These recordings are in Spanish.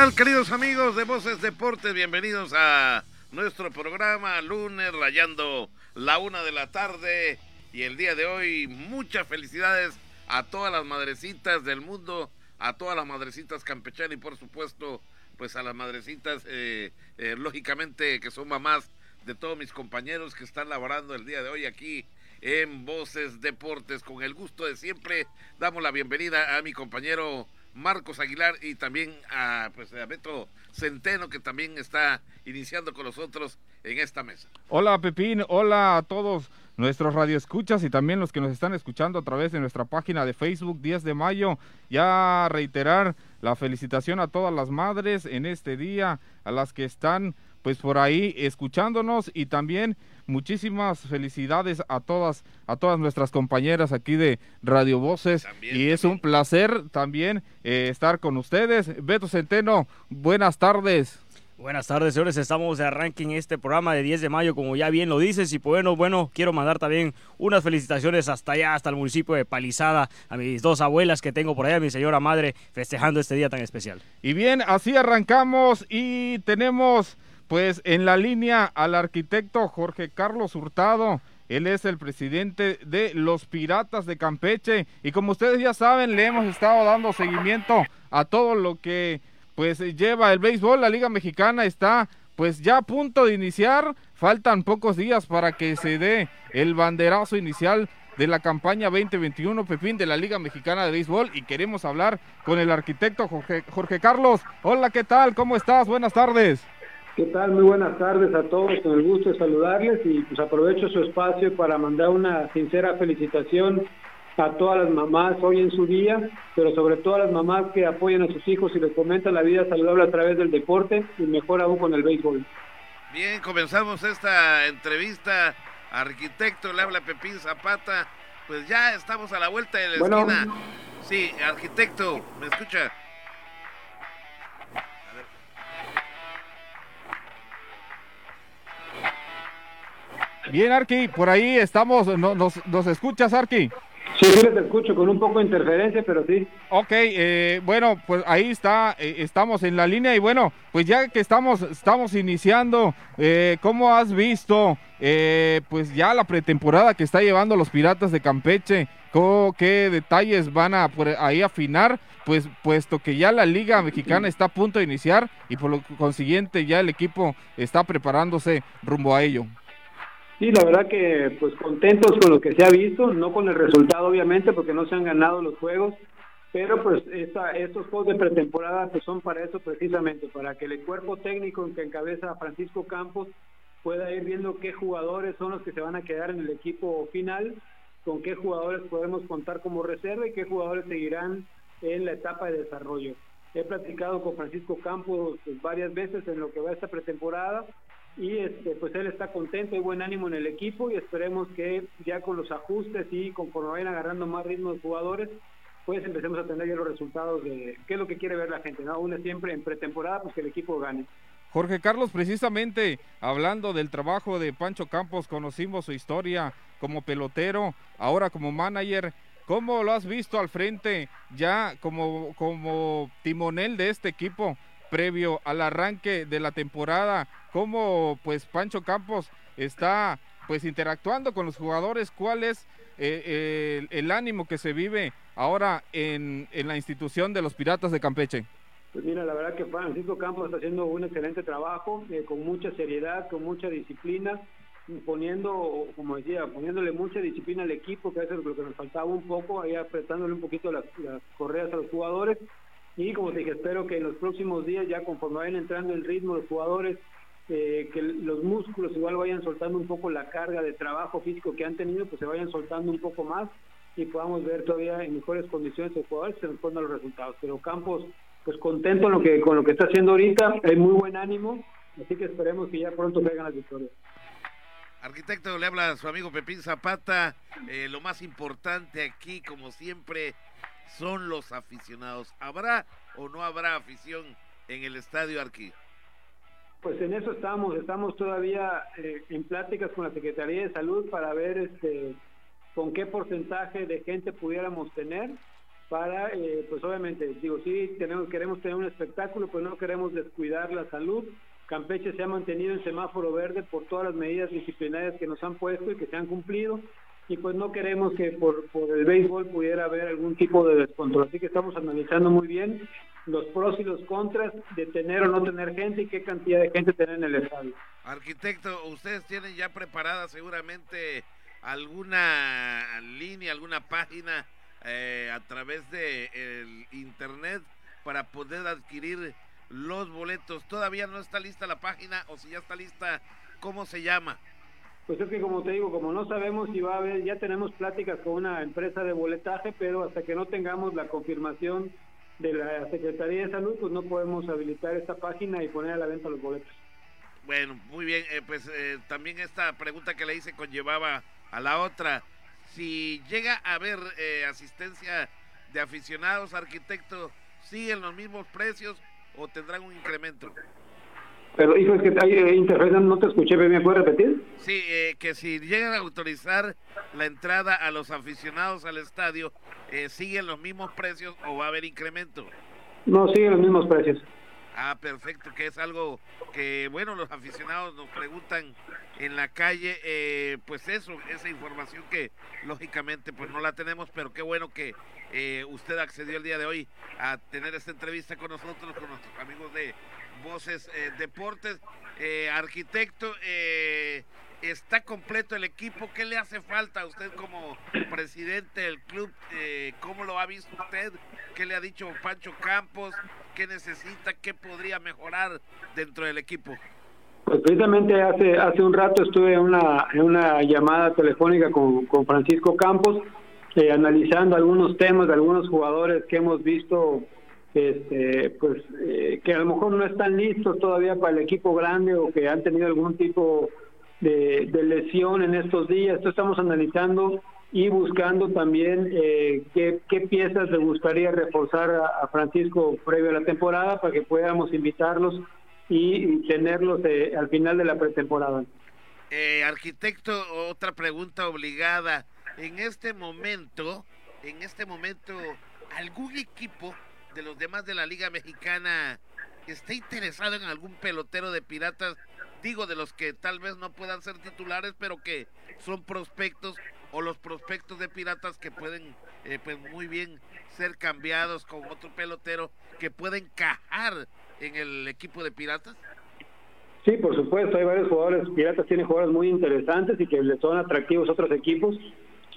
tal, queridos amigos de Voces Deportes? Bienvenidos a nuestro programa lunes rayando la una de la tarde y el día de hoy muchas felicidades a todas las madrecitas del mundo, a todas las madrecitas campechanas y por supuesto pues a las madrecitas eh, eh, lógicamente que son mamás de todos mis compañeros que están laborando el día de hoy aquí en Voces Deportes. Con el gusto de siempre damos la bienvenida a mi compañero Marcos Aguilar y también a, pues, Beto Centeno que también está iniciando con nosotros en esta mesa. Hola Pepín, hola a todos nuestros radioescuchas y también los que nos están escuchando a través de nuestra página de Facebook 10 de mayo. Ya reiterar la felicitación a todas las madres en este día, a las que están pues por ahí escuchándonos y también muchísimas felicidades a todas a todas nuestras compañeras aquí de Radio Voces y es un placer también eh, estar con ustedes. Beto Centeno, buenas tardes. Buenas tardes, señores. Estamos de arranque en este programa de 10 de mayo, como ya bien lo dices. Y bueno, bueno, quiero mandar también unas felicitaciones hasta allá, hasta el municipio de Palizada, a mis dos abuelas que tengo por allá, a mi señora madre, festejando este día tan especial. Y bien, así arrancamos y tenemos pues en la línea al arquitecto Jorge Carlos Hurtado. Él es el presidente de los Piratas de Campeche y como ustedes ya saben, le hemos estado dando seguimiento a todo lo que pues lleva el béisbol. La Liga Mexicana está pues ya a punto de iniciar. Faltan pocos días para que se dé el banderazo inicial de la campaña 2021 Pepín de la Liga Mexicana de Béisbol y queremos hablar con el arquitecto Jorge, Jorge Carlos. Hola, ¿qué tal? ¿Cómo estás? Buenas tardes. ¿Qué tal? Muy buenas tardes a todos, con el gusto de saludarles y pues aprovecho su espacio para mandar una sincera felicitación a todas las mamás hoy en su día, pero sobre todo a las mamás que apoyan a sus hijos y les comentan la vida saludable a través del deporte y mejor aún con el béisbol. Bien, comenzamos esta entrevista. Arquitecto, le habla Pepín Zapata. Pues ya estamos a la vuelta de la esquina. Sí, arquitecto, ¿me escucha? Bien, Arqui, por ahí estamos, nos, nos escuchas, Arqui. Sí, sí les escucho con un poco de interferencia, pero sí. Ok, eh, bueno, pues ahí está, eh, estamos en la línea y bueno, pues ya que estamos, estamos iniciando, eh, ¿cómo has visto eh, pues ya la pretemporada que está llevando los Piratas de Campeche? ¿Qué detalles van a por ahí afinar? Pues puesto que ya la Liga Mexicana está a punto de iniciar y por lo consiguiente ya el equipo está preparándose rumbo a ello. Sí, la verdad que pues contentos con lo que se ha visto, no con el resultado obviamente porque no se han ganado los juegos, pero pues esta, estos juegos de pretemporada pues son para eso precisamente, para que el cuerpo técnico que encabeza Francisco Campos pueda ir viendo qué jugadores son los que se van a quedar en el equipo final, con qué jugadores podemos contar como reserva y qué jugadores seguirán en la etapa de desarrollo. He platicado con Francisco Campos pues, varias veces en lo que va esta pretemporada y este, pues él está contento y buen ánimo en el equipo y esperemos que ya con los ajustes y conforme vayan agarrando más ritmo de jugadores, pues empecemos a tener ya los resultados de qué es lo que quiere ver la gente, ¿no? Uno siempre en pretemporada, pues que el equipo gane. Jorge Carlos, precisamente hablando del trabajo de Pancho Campos, conocimos su historia como pelotero, ahora como manager. ¿Cómo lo has visto al frente ya como, como timonel de este equipo? Previo al arranque de la temporada, cómo pues Pancho Campos está pues interactuando con los jugadores, cuál es eh, el, ánimo que se vive ahora en, en, la institución de los Piratas de Campeche. Pues mira, la verdad que Francisco Campos está haciendo un excelente trabajo, eh, con mucha seriedad, con mucha disciplina, poniendo, como decía, poniéndole mucha disciplina al equipo, que es lo que nos faltaba un poco, ahí apretándole un poquito las, las correas a los jugadores, y como te dije, espero que en los próximos días, ya conforme vayan entrando el ritmo los jugadores, eh, que los músculos igual vayan soltando un poco la carga de trabajo físico que han tenido, pues se vayan soltando un poco más y podamos ver todavía en mejores condiciones los jugadores se nos pongan los resultados. Pero Campos, pues contento con lo que está haciendo ahorita, hay muy buen ánimo, así que esperemos que ya pronto traigan las victorias. Arquitecto, le habla a su amigo Pepín Zapata. Eh, lo más importante aquí, como siempre, son los aficionados. ¿Habrá o no habrá afición en el estadio Arquí? Pues en eso estamos, estamos todavía eh, en pláticas con la Secretaría de Salud para ver este con qué porcentaje de gente pudiéramos tener. para, eh, pues obviamente, digo, sí, tenemos, queremos tener un espectáculo, pues no queremos descuidar la salud. Campeche se ha mantenido en semáforo verde por todas las medidas disciplinarias que nos han puesto y que se han cumplido y pues no queremos que por, por el béisbol pudiera haber algún tipo de descontrol. Así que estamos analizando muy bien los pros y los contras de tener o no tener gente y qué cantidad de gente tener en el estadio. Arquitecto, ustedes tienen ya preparada seguramente alguna línea, alguna página eh, a través de el internet para poder adquirir los boletos. Todavía no está lista la página o si ya está lista, ¿cómo se llama? Pues es que como te digo, como no sabemos si va a haber, ya tenemos pláticas con una empresa de boletaje, pero hasta que no tengamos la confirmación de la Secretaría de Salud, pues no podemos habilitar esta página y poner a la venta los boletos. Bueno, muy bien, eh, pues eh, también esta pregunta que le hice conllevaba a la otra. Si llega a haber eh, asistencia de aficionados, arquitectos, ¿siguen los mismos precios o tendrán un incremento? Pero, hijo, es que hay eh, no te escuché, ¿me puedes repetir? Sí, eh, que si llegan a autorizar la entrada a los aficionados al estadio, eh, ¿siguen los mismos precios o va a haber incremento? No, siguen los mismos precios. Ah, perfecto, que es algo que, bueno, los aficionados nos preguntan en la calle, eh, pues eso, esa información que lógicamente pues no la tenemos, pero qué bueno que eh, usted accedió el día de hoy a tener esta entrevista con nosotros, con nuestros amigos de Voces eh, Deportes. arquitecto, está completo el equipo, ¿qué le hace falta a usted como presidente del club? ¿Cómo lo ha visto usted? ¿Qué le ha dicho Pancho Campos? ¿Qué necesita? ¿Qué podría mejorar dentro del equipo? Pues precisamente hace hace un rato estuve en una, en una llamada telefónica con, con Francisco Campos, eh, analizando algunos temas de algunos jugadores que hemos visto este, pues eh, que a lo mejor no están listos todavía para el equipo grande o que han tenido algún tipo de, lesión en estos días. Esto estamos analizando y buscando también eh, qué, piezas le gustaría reforzar a, a, Francisco previo a la temporada para que podamos invitarlos y tenerlos eh, al final de la pretemporada. Eh, arquitecto, otra pregunta obligada. En este momento, en este momento, ¿algún equipo de los demás de la Liga Mexicana está interesado en algún pelotero de piratas? Digo, de los que tal vez no puedan ser titulares, pero que son prospectos o los prospectos de piratas que pueden eh, pues muy bien ser cambiados con otro pelotero que pueden encajar en el equipo de Piratas? Sí, por supuesto, hay varios jugadores, Piratas tiene jugadores muy interesantes y que les son atractivos a otros equipos,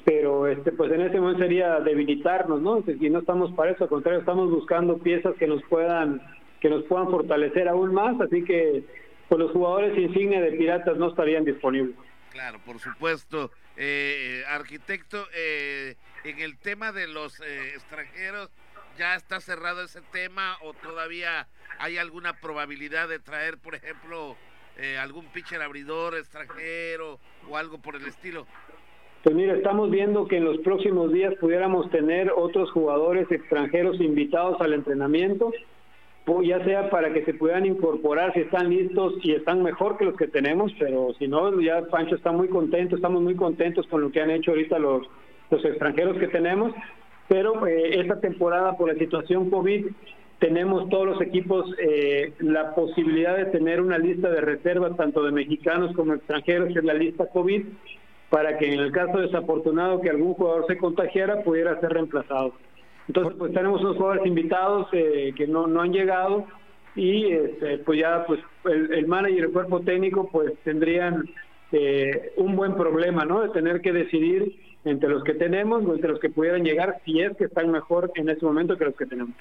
pero este pues en ese momento sería debilitarnos, ¿no? Y no estamos para eso, al contrario, estamos buscando piezas que nos puedan que nos puedan fortalecer aún más, así que pues los jugadores insignia de Piratas no estarían disponibles. Claro, por supuesto. Eh, arquitecto, eh, en el tema de los eh, extranjeros, ¿ya está cerrado ese tema o todavía hay alguna probabilidad de traer, por ejemplo, eh, algún pitcher abridor extranjero o algo por el estilo? Pues mira, estamos viendo que en los próximos días pudiéramos tener otros jugadores extranjeros invitados al entrenamiento, ya sea para que se puedan incorporar si están listos y están mejor que los que tenemos, pero si no, ya Pancho está muy contento, estamos muy contentos con lo que han hecho ahorita los, los extranjeros que tenemos, pero eh, esta temporada por la situación COVID tenemos todos los equipos eh, la posibilidad de tener una lista de reservas, tanto de mexicanos como extranjeros, en la lista COVID, para que en el caso desafortunado que algún jugador se contagiara, pudiera ser reemplazado. Entonces, pues tenemos unos jugadores invitados eh, que no, no han llegado y este, pues ya pues el, manager y el cuerpo técnico pues tendrían eh, un buen problema, ¿no? De tener que decidir entre los que tenemos o entre los que pudieran llegar si es que están mejor en ese momento que los que tenemos.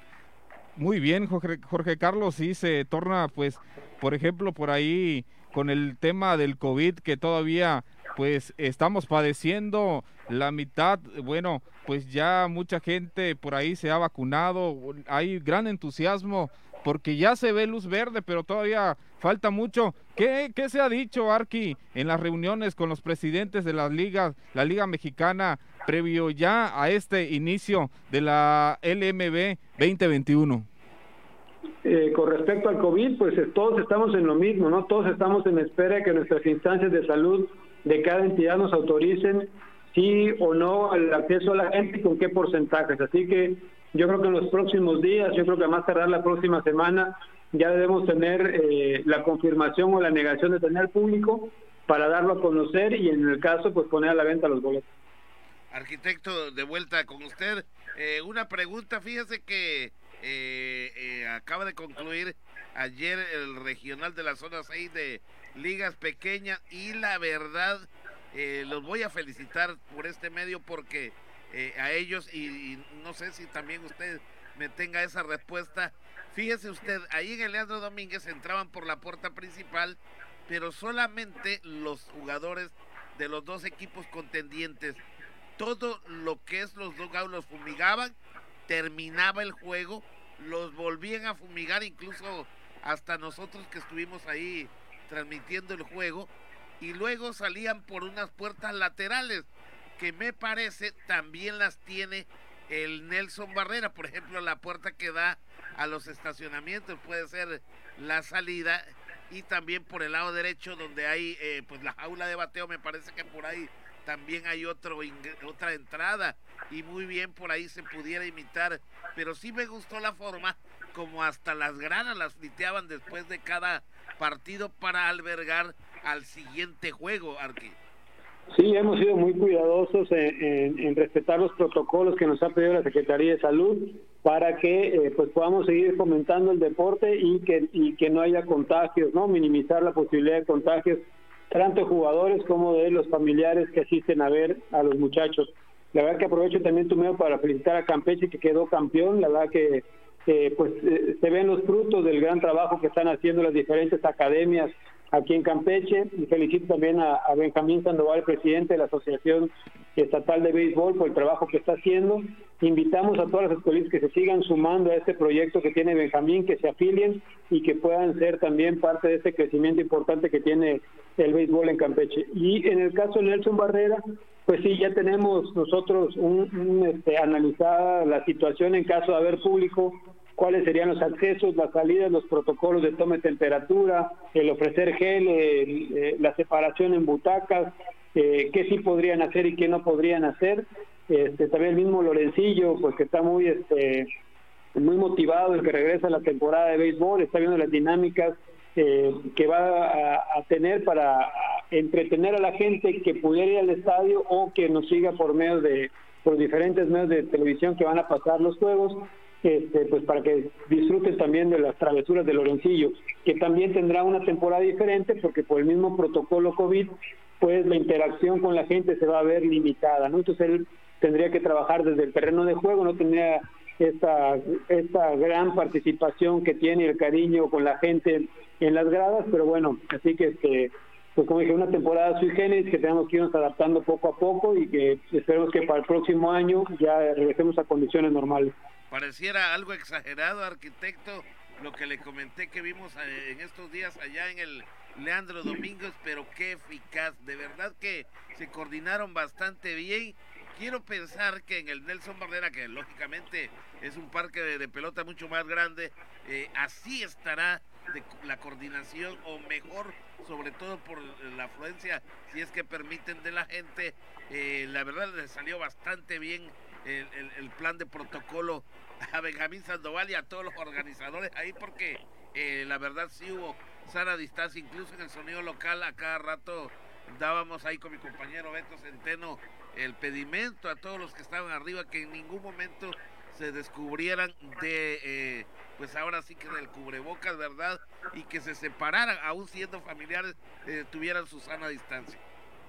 Muy bien, Jorge, Jorge Carlos, sí se torna, pues, por ejemplo, por ahí con el tema del COVID que todavía pues estamos padeciendo la mitad, bueno, pues ya mucha gente por ahí se ha vacunado, hay gran entusiasmo porque ya se ve luz verde, pero todavía falta mucho. ¿Qué, qué se ha dicho, Arqui, en las reuniones con los presidentes de las ligas, la Liga Mexicana, previo ya a este inicio de la LMB 2021? Eh, con respecto al COVID, pues eh, todos estamos en lo mismo, ¿no? Todos estamos en espera de que nuestras instancias de salud de cada entidad nos autoricen sí o no el acceso a la gente y con qué porcentajes. Así que yo creo que en los próximos días, yo creo que más tardar la próxima semana, ya debemos tener eh, la confirmación o la negación de tener público para darlo a conocer y en el caso pues poner a la venta los boletos. Arquitecto, de vuelta con usted. Eh, una pregunta, fíjese que eh, eh, acaba de concluir ayer el regional de la zona 6 de ligas pequeñas y la verdad los voy a felicitar por este medio porque a ellos y, no sé si también usted me tenga esa respuesta. Fíjese usted, ahí en el Leandro Domínguez entraban por la puerta principal, pero solamente los jugadores de los dos equipos contendientes todo lo que es los dogouts los fumigaban, terminaba el juego, los volvían a fumigar, incluso hasta nosotros que estuvimos ahí transmitiendo el juego, y luego salían por unas puertas laterales, que me parece también las tiene el Nelson Barrera, por ejemplo, la puerta que da a los estacionamientos puede ser la salida y también por el lado derecho donde hay eh, pues la jaula de bateo me parece que por ahí también hay otro otra entrada y muy bien por ahí se pudiera imitar, pero sí me gustó la forma como hasta las granas las fliteaban después de cada partido para albergar al siguiente juego, Arqui. Sí, hemos sido muy cuidadosos en, respetar los protocolos que nos ha pedido la Secretaría de Salud para que eh, pues podamos seguir fomentando el deporte y que y que no haya contagios, no minimizar la posibilidad de contagios tanto jugadores como de los familiares que asisten a ver a los muchachos. La verdad que aprovecho también tu medio para felicitar a Campeche que quedó campeón, la verdad que eh, pues eh, se ven los frutos del gran trabajo que están haciendo las diferentes academias aquí en Campeche y felicito también a, Benjamín Sandoval, presidente de la Asociación Estatal de Béisbol, por el trabajo que está haciendo. Invitamos a todas las escuelas que se sigan sumando a este proyecto que tiene Benjamín, que se afilien y que puedan ser también parte de este crecimiento importante que tiene el béisbol en Campeche. Y en el caso de Nelson Barrera, pues sí, ya tenemos nosotros un, este, analizada la situación en caso de haber público, cuáles serían los accesos, las salidas, los protocolos de toma de temperatura, el ofrecer gel, eh, la separación en butacas, eh, qué sí podrían hacer y qué no podrían hacer. Este, también el mismo Lorencillo, pues que está muy este muy motivado, el que regresa a la temporada de béisbol, está viendo las dinámicas eh, que va a, tener para entretener a la gente que pudiera ir al estadio o que nos siga por medio de por diferentes medios de televisión que van a pasar los juegos, este, pues para que disfruten también de las travesuras de Lorencillo, que también tendrá una temporada diferente porque por el mismo protocolo COVID, pues la interacción con la gente se va a ver limitada, ¿no? Entonces él tendría que trabajar desde el terreno de juego, no tendría esta, esta gran participación que tiene el cariño con la gente en las gradas, pero bueno, así que este, pues como dije, una temporada sui generis que tenemos que irnos adaptando poco a poco y que esperemos que para el próximo año ya regresemos a condiciones normales. Pareciera algo exagerado, arquitecto, lo que le comenté que vimos eh, en estos días allá en el Leandro Domínguez, pero qué eficaz, de verdad que se coordinaron bastante bien quiero pensar que en el Nelson Barrera, que lógicamente es un parque de, pelota mucho más grande, eh, así estará la coordinación o mejor, sobre todo por la afluencia, si es que permiten de la gente. Eh, la verdad le salió bastante bien el, plan de protocolo a Benjamín Sandoval y a todos los organizadores ahí porque eh, la verdad sí hubo sana distancia, incluso en el sonido local a cada rato dábamos ahí con mi compañero Beto Centeno el pedimento a todos los que estaban arriba que en ningún momento se descubrieran de, eh, pues ahora sí que del cubrebocas, ¿verdad? Y que se separaran, aún siendo familiares, eh, tuvieran su sana distancia.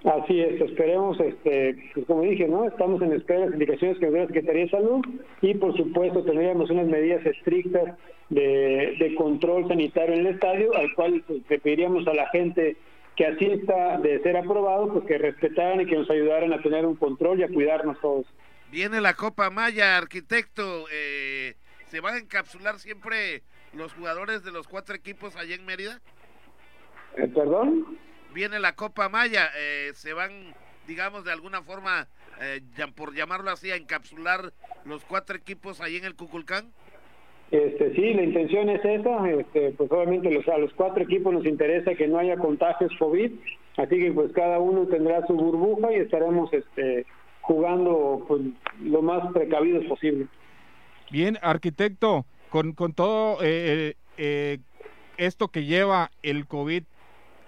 Así es, esperemos, este, pues como dije, ¿no? Estamos en espera de las indicaciones que nos la Secretaría de Salud y por supuesto tendríamos unas medidas estrictas de, control sanitario en el estadio, al cual pues, le pediríamos a la gente que así está de ser aprobado, pues que respetaran y que nos ayudaran a tener un control y a cuidarnos todos. Viene la Copa Maya, arquitecto. Eh, ¿Se van a encapsular siempre los jugadores de los cuatro equipos allá en Mérida? Eh, ¿Perdón? Viene la Copa Maya. Eh, ¿Se van, digamos, de alguna forma, por llamarlo así, a encapsular los cuatro equipos allá en el Cuculcán? Este, sí, la intención es esa, este, pues obviamente los, a los cuatro equipos nos interesa que no haya contagios COVID, así que pues cada uno tendrá su burbuja y estaremos este, jugando pues, lo más precavidos posible. Bien, arquitecto, con, con todo eh, eh, esto que lleva el COVID,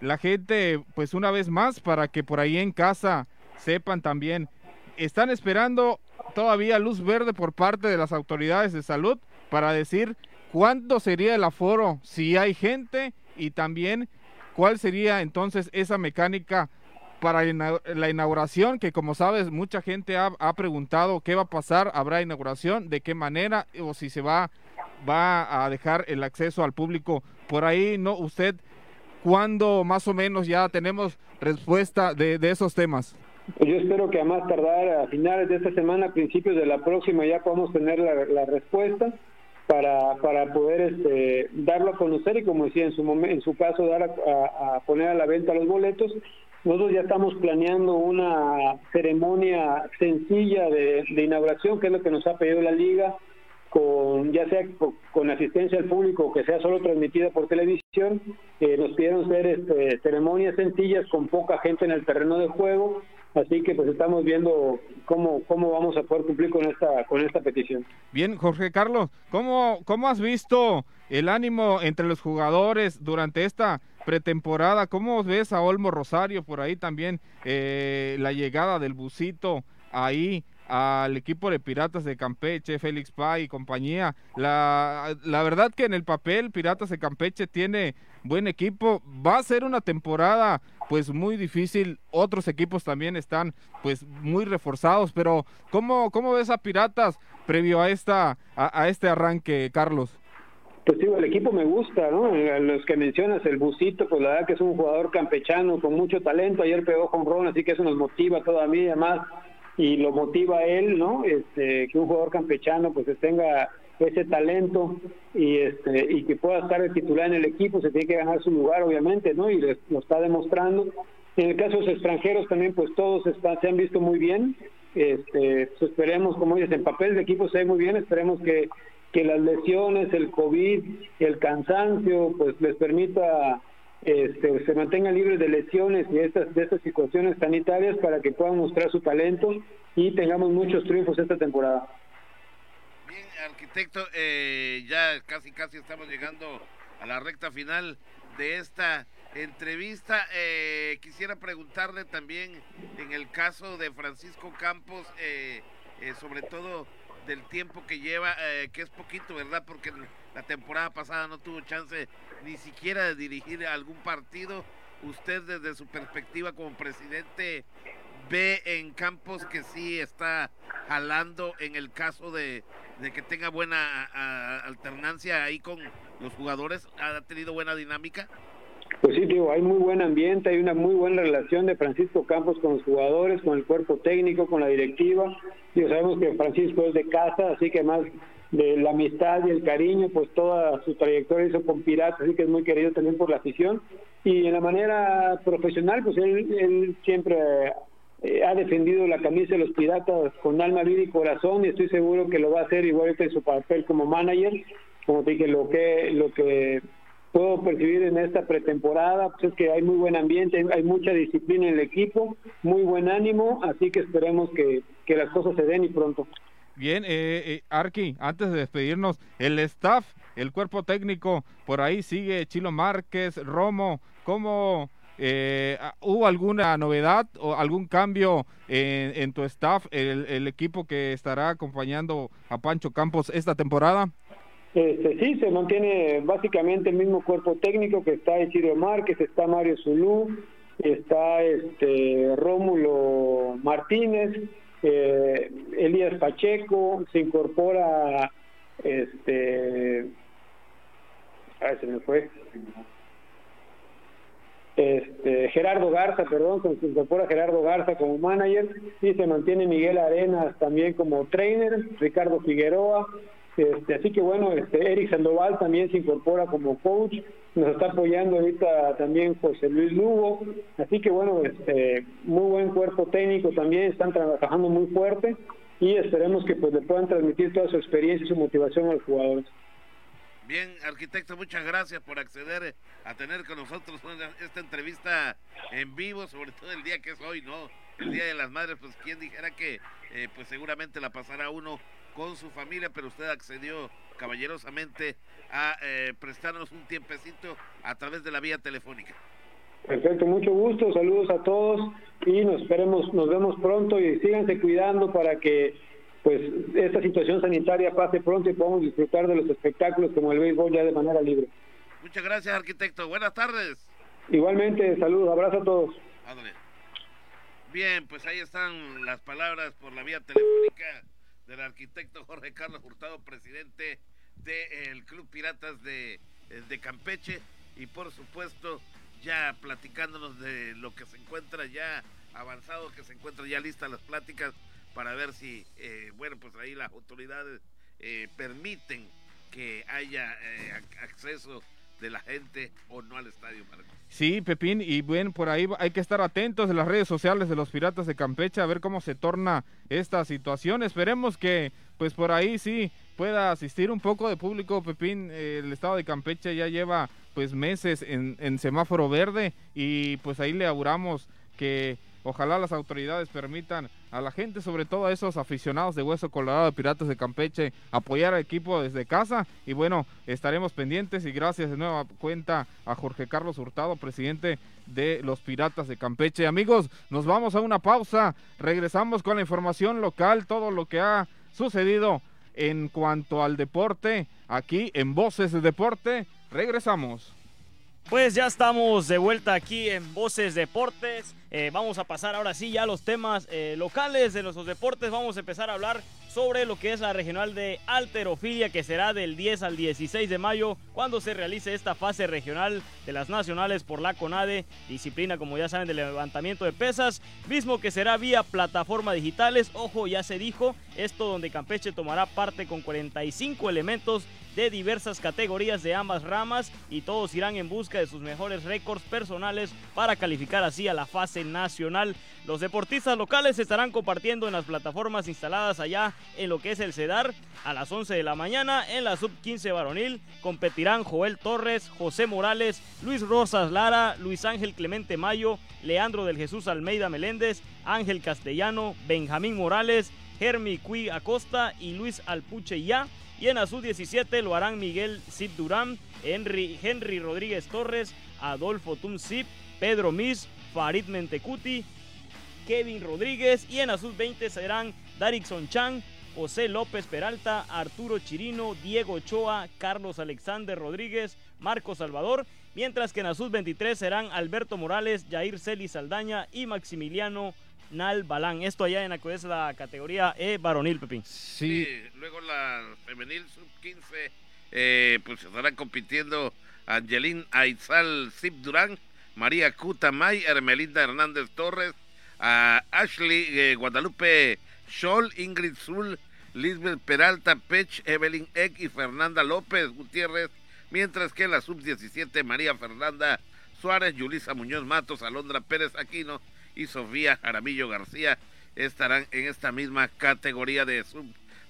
la gente, pues una vez más, para que por ahí en casa sepan también, están esperando todavía luz verde por parte de las autoridades de salud para decir cuánto sería el aforo si hay gente y también cuál sería entonces esa mecánica para la inauguración, que como sabes, mucha gente ha, preguntado qué va a pasar, habrá inauguración, de qué manera, o si se va, va a dejar el acceso al público. Por ahí, ¿no? Usted, ¿cuándo más o menos ya tenemos respuesta de, esos temas? Pues yo espero que a más tardar a finales de esta semana, a principios de la próxima, ya podamos tener la, respuesta para, para poder este, darlo a conocer y como decía en su, en su caso, dar a poner a la venta los boletos nosotros ya estamos planeando una ceremonia sencilla de, inauguración, que es lo que nos ha pedido la liga, con ya sea con asistencia al público o que sea solo transmitida por televisión. Eh, nos pidieron hacer este, ceremonias sencillas con poca gente en el terreno de juego, así que pues estamos viendo cómo cómo vamos a poder cumplir con esta con esta petición. Bien, Jorge Carlos, ¿cómo cómo has visto el ánimo entre los jugadores durante esta pretemporada. ¿Cómo ves a Olmo Rosario por ahí también? Eh, la llegada del busito ahí al equipo de Piratas de Campeche, Félix Pay y compañía. La, la verdad que en el papel Piratas de Campeche tiene buen equipo. Va a ser una temporada pues muy difícil. Otros equipos también están pues muy reforzados, pero ¿cómo, cómo ves a Piratas previo a esta a este arranque, Carlos? Pues digo, el equipo me gusta, ¿no? Los que mencionas, el Busito, pues la verdad que es un jugador campechano con mucho talento. Ayer pegó con Ron, así que eso nos motiva todavía más y lo motiva él, ¿no? Este, que un jugador campechano pues tenga ese talento y este y que pueda estar titular en el equipo, se tiene que ganar su lugar, obviamente, ¿no? Y lo está demostrando. En el caso de los extranjeros también, pues todos están, se han visto muy bien. Este, pues esperemos, como dices, en papel de equipo se ve muy bien, esperemos que que las lesiones, el COVID, el cansancio, pues les permita este, se mantengan libres de lesiones y estas, de estas situaciones sanitarias para que puedan mostrar su talento y tengamos muchos triunfos esta temporada. Bien, arquitecto, eh, ya casi casi estamos llegando a la recta final de esta entrevista. Eh, quisiera preguntarle también en el caso de Francisco Campos, eh, sobre todo del tiempo que lleva, eh, que es poquito, ¿verdad? Porque la temporada pasada no tuvo chance ni siquiera de dirigir algún partido. Usted desde su perspectiva como presidente ve en Campos que sí está jalando en el caso de, que tenga buena alternancia ahí con los jugadores, ha tenido buena dinámica. Pues sí, digo, hay muy buen ambiente, hay una muy buena relación de Francisco Campos con los jugadores, con el cuerpo técnico, con la directiva. Digo, sabemos que Francisco es de casa, así que más de la amistad y el cariño, pues toda su trayectoria hizo con Piratas, así que es muy querido también por la afición. Y en la manera profesional, pues él, siempre eh, ha defendido la camisa de los Piratas con alma, vida y corazón, y estoy seguro que lo va a hacer igual que en su papel como manager. Como te dije, lo que, lo que puedo percibir en esta pretemporada pues es que hay muy buen ambiente, hay mucha disciplina en el equipo, muy buen ánimo, así que esperemos que, las cosas se den y pronto. Bien, eh, eh, Arqui, antes de despedirnos, el staff, el cuerpo técnico, por ahí sigue Chilo Márquez, Romo, ¿cómo eh, hubo alguna novedad o algún cambio en, en tu staff, el, el, equipo que estará acompañando a Pancho Campos esta temporada? Este, sí, se mantiene básicamente el mismo cuerpo técnico que está Isidro Márquez, está Mario Zulú, está este Rómulo Martínez, eh, Elías Pacheco, se incorpora este se me fue. Este Gerardo Garza, perdón, se incorpora Gerardo Garza como manager y se mantiene Miguel Arenas también como trainer, Ricardo Figueroa, este, así que bueno, este, Eric Sandoval también se incorpora como coach, nos está apoyando ahorita también José Luis Lugo, así que bueno, este, muy buen cuerpo técnico también, están trabajando muy fuerte y esperemos que pues le puedan transmitir toda su experiencia y su motivación a los jugadores. Bien, arquitecto, muchas gracias por acceder a tener con nosotros esta entrevista en vivo, sobre todo el día que es hoy, ¿no? El Día de las Madres, pues quien dijera que eh, pues seguramente la pasará uno con su familia, pero usted accedió caballerosamente a eh, prestarnos un tiempecito a través de la vía telefónica. Perfecto, mucho gusto, saludos a todos y nos esperemos, nos vemos pronto y síganse cuidando para que pues esta situación sanitaria pase pronto y podamos disfrutar de los espectáculos como el béisbol ya de manera libre. Muchas gracias, arquitecto. Buenas tardes. Igualmente, saludos, abrazo a todos. Bien, pues ahí están las palabras por la vía telefónica del arquitecto Jorge Carlos Hurtado, presidente del Club Piratas de, de Campeche. Y por supuesto ya platicándonos de lo que se encuentra ya avanzado, que se encuentra ya lista las pláticas para ver si, eh, bueno, pues ahí las autoridades eh, permiten que haya eh, acceso de la gente o no al estadio, Sí, Pepín, y bueno, por ahí hay que estar atentos en las redes sociales de los Piratas de Campeche a ver cómo se torna esta situación. Esperemos que, pues por ahí sí pueda asistir un poco de público, Pepín. el estado de Campeche ya lleva pues meses en, en semáforo verde y pues ahí le auguramos que Ojalá las autoridades permitan a la gente, sobre todo a esos aficionados de Hueso Colorado de Piratas de Campeche, apoyar al equipo desde casa. Y bueno, estaremos pendientes y gracias de nueva cuenta a Jorge Carlos Hurtado, presidente de los Piratas de Campeche. Amigos, nos vamos a una pausa. Regresamos con la información local, todo lo que ha sucedido en cuanto al deporte aquí en Voces de Deporte. Regresamos. Pues ya estamos de vuelta aquí en Voces Deportes. Eh, vamos a pasar ahora sí ya a los temas eh, locales de nuestros deportes. Vamos a empezar a hablar sobre lo que es la regional de alterofilia que será del 10 al 16 de mayo cuando se realice esta fase regional de las nacionales por la CONADE, disciplina como ya saben de levantamiento de pesas, mismo que será vía plataforma digitales. Ojo, ya se dijo, esto donde Campeche tomará parte con 45 elementos de diversas categorías de ambas ramas y todos irán en busca de sus mejores récords personales para calificar así a la fase nacional. Los deportistas locales estarán compartiendo en las plataformas instaladas allá en lo que es el CEDAR a las 11 de la mañana. En la sub 15 varonil competirán Joel Torres, José Morales, Luis Rosas Lara, Luis Ángel Clemente Mayo, Leandro del Jesús Almeida Meléndez, Ángel Castellano, Benjamín Morales, Germi Cui Acosta y Luis Alpuche Ya. Y en Azul 17 lo harán Miguel Zip Durán, Henry, Henry Rodríguez Torres, Adolfo Tum Zip, Pedro Mis, Farid Mentecuti, Kevin Rodríguez. Y en Azul 20 serán Darixon Chang, José López Peralta, Arturo Chirino, Diego Ochoa, Carlos Alexander Rodríguez, Marco Salvador, mientras que en Azul 23 serán Alberto Morales, Jair Celis Saldaña y Maximiliano Nal Balán. Esto allá en la, es la categoría E varonil, Pepín. Sí. luego la femenil sub-15, eh, pues estarán compitiendo Angelín Aizal Zip Durán, María Cutamay, Hermelinda Hernández Torres, a Ashley eh, Guadalupe Scholl, Ingrid Zul, Lisbeth Peralta Pech, Evelyn Eck y Fernanda López Gutiérrez, mientras que en la sub-17 María Fernanda Suárez, Yulisa Muñoz Matos, Alondra Pérez Aquino y Sofía Jaramillo García estarán en esta misma categoría de sub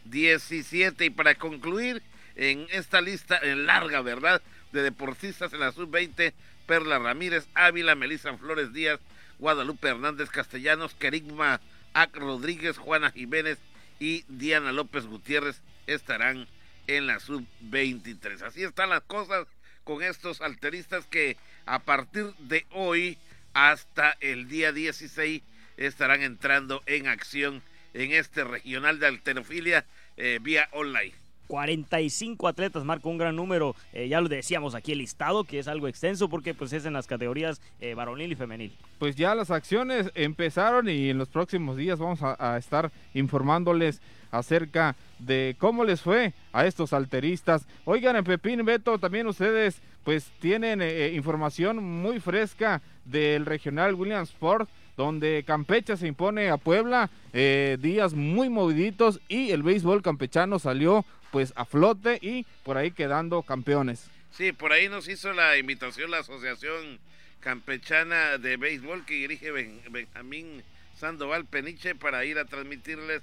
17 y para concluir en esta lista en larga, ¿verdad? De deportistas en la sub 20, Perla Ramírez, Ávila, Melissa Flores Díaz, Guadalupe Hernández Castellanos, Kerigma Ac Rodríguez, Juana Jiménez y Diana López Gutiérrez estarán en la sub 23. Así están las cosas con estos alteristas que a partir de hoy hasta el día 16 estarán entrando en acción en este regional de alterofilia eh, vía online. 45 atletas, marca un gran número, eh, ya lo decíamos aquí el listado, que es algo extenso porque pues es en las categorías eh, varonil y femenil. Pues ya las acciones empezaron y en los próximos días vamos a, estar informándoles acerca de cómo les fue a estos alteristas. Oigan, en Pepín Beto, también ustedes pues tienen información muy fresca del regional Williamsport, donde Campeche se impone a Puebla, eh, días muy moviditos y el béisbol campechano salió pues a flote y por ahí quedando campeones. Sí, por ahí nos hizo la invitación la Asociación Campechana de Béisbol que dirige Benjamín Sandoval Peniche para ir a transmitirles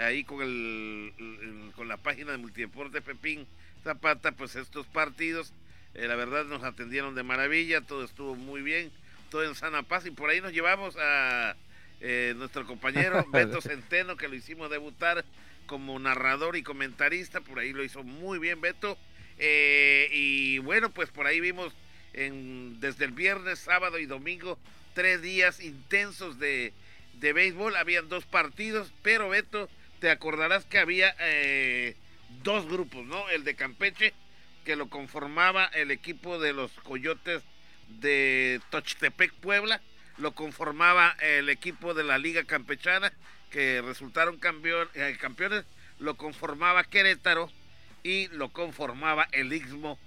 ahí con el, con la página de Multideporte Pepín Zapata pues estos partidos eh, la verdad nos atendieron de maravilla todo estuvo muy bien todo en sana paz y por ahí nos llevamos a eh, nuestro compañero Beto Centeno que lo hicimos debutar como narrador y comentarista, por ahí lo hizo muy bien Beto. Eh, y bueno, pues por ahí vimos en, desde el viernes, sábado y domingo tres días intensos de, de béisbol. Habían dos partidos, pero Beto, te acordarás que había dos grupos, ¿no? El de Campeche, que lo conformaba el equipo de los Coyotes de Tochtepec, Puebla, lo conformaba el equipo de la Liga Campechana, que resultaron eh, campeones, lo conformaba Querétaro y lo conformaba el Istmo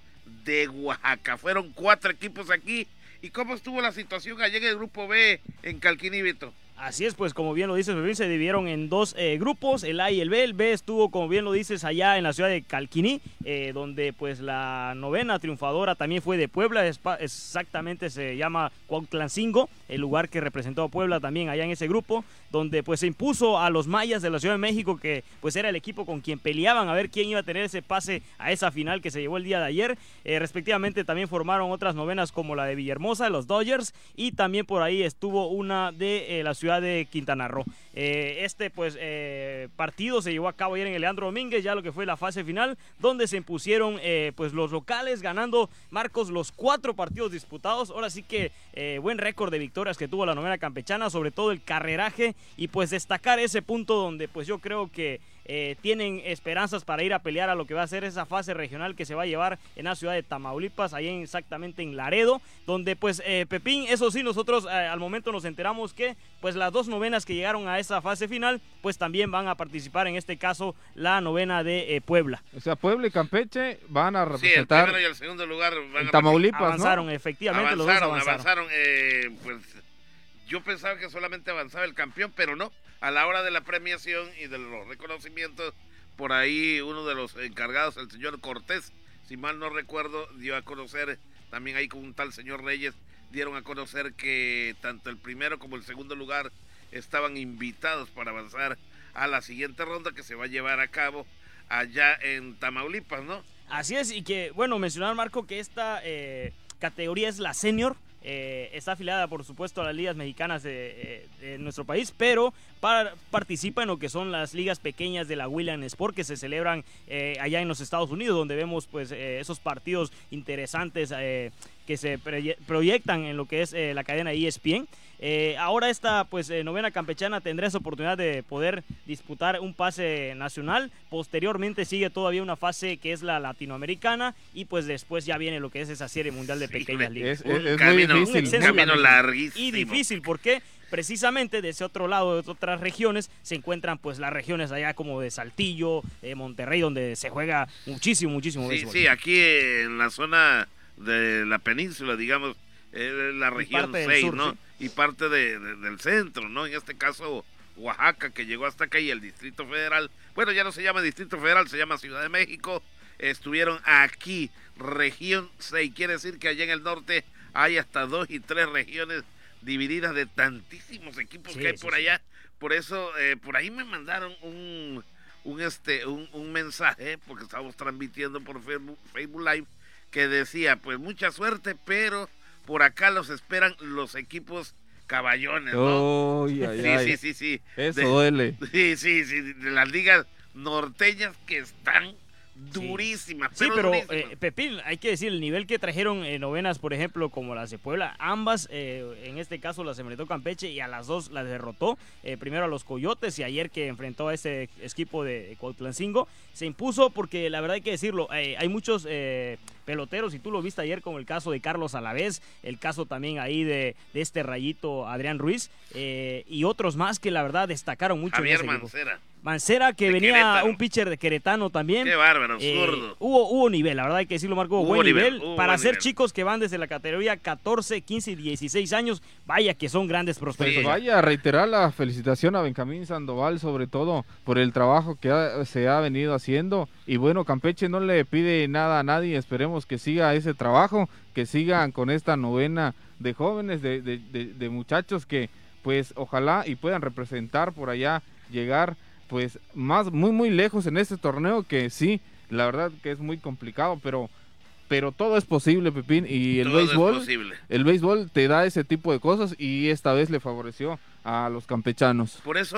de Oaxaca. Fueron cuatro equipos aquí. ¿Y cómo estuvo la situación allá en el grupo B en Calquiníbito? Así es, pues como bien lo dices, se dividieron en dos eh, grupos, el A y el B. El B estuvo, como bien lo dices, allá en la ciudad de Calquiní, eh, donde pues la novena triunfadora también fue de Puebla, exactamente se llama Cuauhtlancingo, el lugar que representó a Puebla también allá en ese grupo, donde pues se impuso a los mayas de la Ciudad de México, que pues era el equipo con quien peleaban a ver quién iba a tener ese pase a esa final que se llevó el día de ayer. Eh, respectivamente también formaron otras novenas como la de Villahermosa, los Dodgers, y también por ahí estuvo una de la ciudad ciudad de Quintana Roo. Eh, este pues eh, partido se llevó a cabo ayer en el Leandro Domínguez, ya lo que fue la fase final, donde se impusieron eh, pues los locales ganando Marcos los cuatro partidos disputados. Ahora sí que buen récord de victorias que tuvo la novena campechana, sobre todo el carreraje y pues destacar ese punto donde pues yo creo que eh, tienen esperanzas para ir a pelear a lo que va a ser esa fase regional que se va a llevar en la ciudad de Tamaulipas, ahí exactamente en Laredo, donde pues eh, Pepín, eso sí, nosotros eh, al momento nos enteramos que pues las dos novenas que llegaron a esa fase final, pues también van a participar, en este caso la novena de Puebla. O sea, Puebla y Campeche van a representar. Sí, el y el segundo lugar van en Tamaulipas. Avanzaron, efectivamente, los dos avanzaron. avanzaron pues yo pensaba que solamente avanzaba el campeón, pero no. A la hora de la premiación y de los reconocimientos, por ahí uno de los encargados, el señor Cortés, si mal no recuerdo, dio a conocer, también ahí con un tal señor Reyes, dieron a conocer que tanto el primero como el segundo lugar estaban invitados para avanzar a la siguiente ronda que se va a llevar a cabo allá en Tamaulipas, ¿no? Así es, y que, bueno, mencionar, Marco, que esta eh, categoría es la senior, eh, está afiliada, por supuesto, a las ligas mexicanas de, eh, nuestro país, pero participa en lo que son las ligas pequeñas de la William Sport que se celebran eh, allá en los Estados Unidos, donde vemos pues esos partidos interesantes que se proyectan en lo que es la cadena ESPN. Eh, ahora esta pues eh, novena campechana tendrá esa oportunidad de poder disputar un pase nacional. Posteriormente sigue todavía una fase que es la latinoamericana y pues después ya viene lo que es esa serie mundial de pequeñas ligas. Es, muy difícil. Un camino larguísimo. Y difícil porque precisamente de ese otro lado, de otras regiones, se encuentran pues las regiones allá como de Saltillo, Monterrey, donde se juega muchísimo, muchísimo. Sí, sí, aquí en la zona de la península, digamos, la región 6, ¿no? Y parte de, del centro, ¿no? En este caso, Oaxaca, que llegó hasta acá, y el Distrito Federal, bueno, ya no se llama Distrito Federal, se llama Ciudad de México, estuvieron aquí, región 6, quiere decir que allá en el norte hay hasta dos y tres regiones divididas de tantísimos equipos que hay por allá. Por eso, eh, por ahí me mandaron un, un, este, un, un mensaje, porque estábamos transmitiendo por Facebook, Facebook Live, que decía, pues mucha suerte, pero por acá los esperan los equipos caballones, ¿no? sí, sí, sí, sí. Eso duele. Sí, sí, sí, de las ligas norteñas que están durísimas. Sí, pero, eh, Pepín, hay que decir, el nivel que trajeron eh, novenas, por ejemplo, como las de Puebla, ambas, eh, en este caso las enfrentó Campeche y a las dos las derrotó. primero a los Coyotes y ayer que enfrentó a ese equipo de Cuautlancingo, se impuso porque la verdad hay que decirlo, hay muchos peloteros, y tú lo viste ayer con el caso de Carlos Alavés, el caso también ahí de, de este rayito Adrián Ruiz, eh, y otros más que la verdad destacaron mucho. Javier Mancera. Mancera, que venía un pitcher de Queretano también. Qué bárbaro, eh, Hubo, hubo nivel, la verdad hay que decirlo, Marco, hubo buen nivel. para ser chicos que van desde la categoría 14, 15 y 16 años, vaya que son grandes prospectos. Vaya, a reiterar la felicitación a Benjamín Sandoval, sobre todo por el trabajo que se ha venido haciendo. Y bueno, Campeche no le pide nada a nadie, esperemos que siga ese trabajo, que sigan con esta novena de jóvenes, de, de, muchachos que pues ojalá y puedan representar por allá, llegar pues más, muy, muy lejos en este torneo que sí, la verdad que es muy complicado, pero pero todo es posible, Pepín, y el béisbol, el béisbol te da ese tipo de cosas y esta vez le favoreció a los campechanos. Por eso,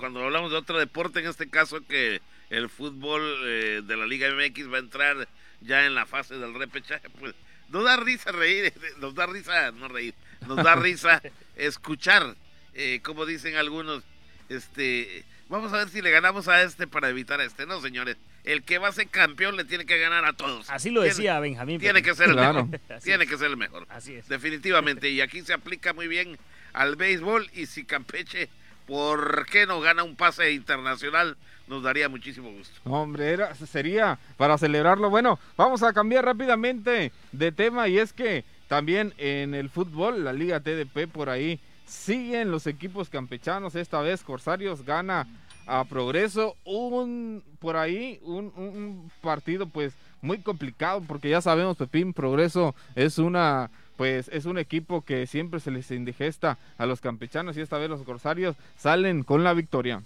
cuando hablamos de otro deporte, en este caso que el fútbol eh, de la Liga MX va a entrar ya en la fase del repechaje, pues nos da risa reír, nos da risa, no reír, nos da risa escuchar, eh, como dicen algunos, este, vamos a ver si le ganamos a este para evitar a este. No, señores, el que va a ser campeón le tiene que ganar a todos. Así lo decía Benjamín. Tiene que ser el mejor. tiene que ser el mejor. Así es. Definitivamente. Y aquí se aplica muy bien al béisbol. Y si Campeche, ¿por qué no gana un pase internacional? Nos daría muchísimo gusto. Hombre, era, sería para celebrarlo. Bueno, vamos a cambiar rápidamente de tema. Y es que también en el fútbol, la Liga TDP por ahí siguen los equipos campechanos. Esta vez Corsarios gana a Progreso. Un por ahí, un, partido pues muy complicado porque ya sabemos, Pepín, Progreso es una pues es un equipo que siempre se les indigesta a los campechanos y esta vez los corsarios salen con la victoria.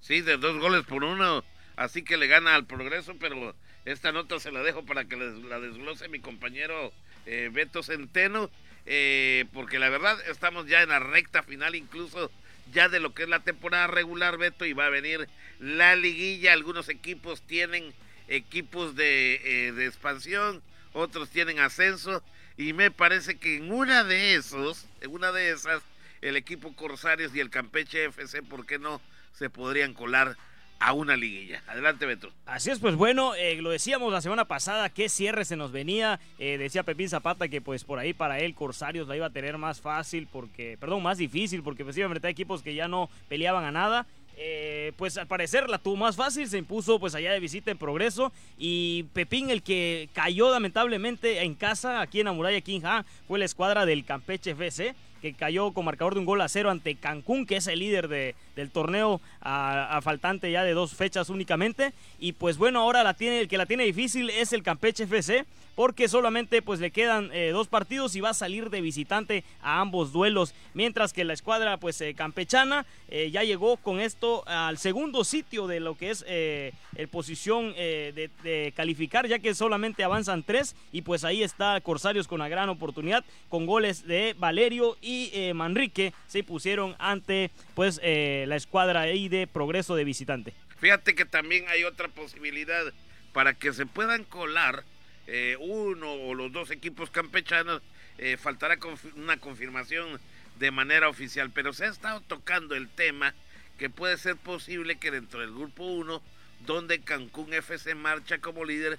Sí, de dos goles por uno, así que le gana al progreso, pero esta nota se la dejo para que la desglose mi compañero eh, Beto Centeno, eh, porque la verdad estamos ya en la recta final incluso ya de lo que es la temporada regular, Beto, y va a venir la liguilla. Algunos equipos tienen equipos de, eh, expansión, otros tienen ascenso, y me parece que en una de esos, en una de esas, el equipo Corsarios y el Campeche FC, ¿por qué no se podrían colar a una liguilla. Adelante, Beto. Así es, pues bueno, eh, lo decíamos la semana pasada, qué cierre se nos venía. Eh, decía Pepín Zapata que pues por ahí para él Corsarios la iba a tener más fácil, porque, perdón, más difícil, porque pues iba a enfrentar equipos que ya no peleaban a nada. Eh, pues al parecer la tuvo más fácil, se impuso pues allá de visita en progreso y Pepín el que cayó lamentablemente en casa aquí en Amuraya King fue la escuadra del Campeche FC que cayó con marcador de un gol a cero ante Cancún, que es el líder de, del torneo a, faltante ya de dos fechas únicamente. Y pues bueno, ahora la tiene, el que la tiene difícil es el Campeche FC, porque solamente pues le quedan eh, dos partidos y va a salir de visitante a ambos duelos, mientras que la escuadra pues eh, campechana eh, ya llegó con esto al segundo sitio de lo que es el posición de, calificar, ya que solamente avanzan tres y pues ahí está Corsarios con una gran oportunidad con goles de Valerio y Manrique se pusieron ante pues la escuadra ahí de progreso de visitante. Fíjate que también hay otra posibilidad para que se puedan colar eh, uno o los dos equipos campechanos, eh, faltará una confirmación de manera oficial, pero se ha estado tocando el tema que puede ser posible que dentro del grupo 1, donde Cancún FC marcha como líder,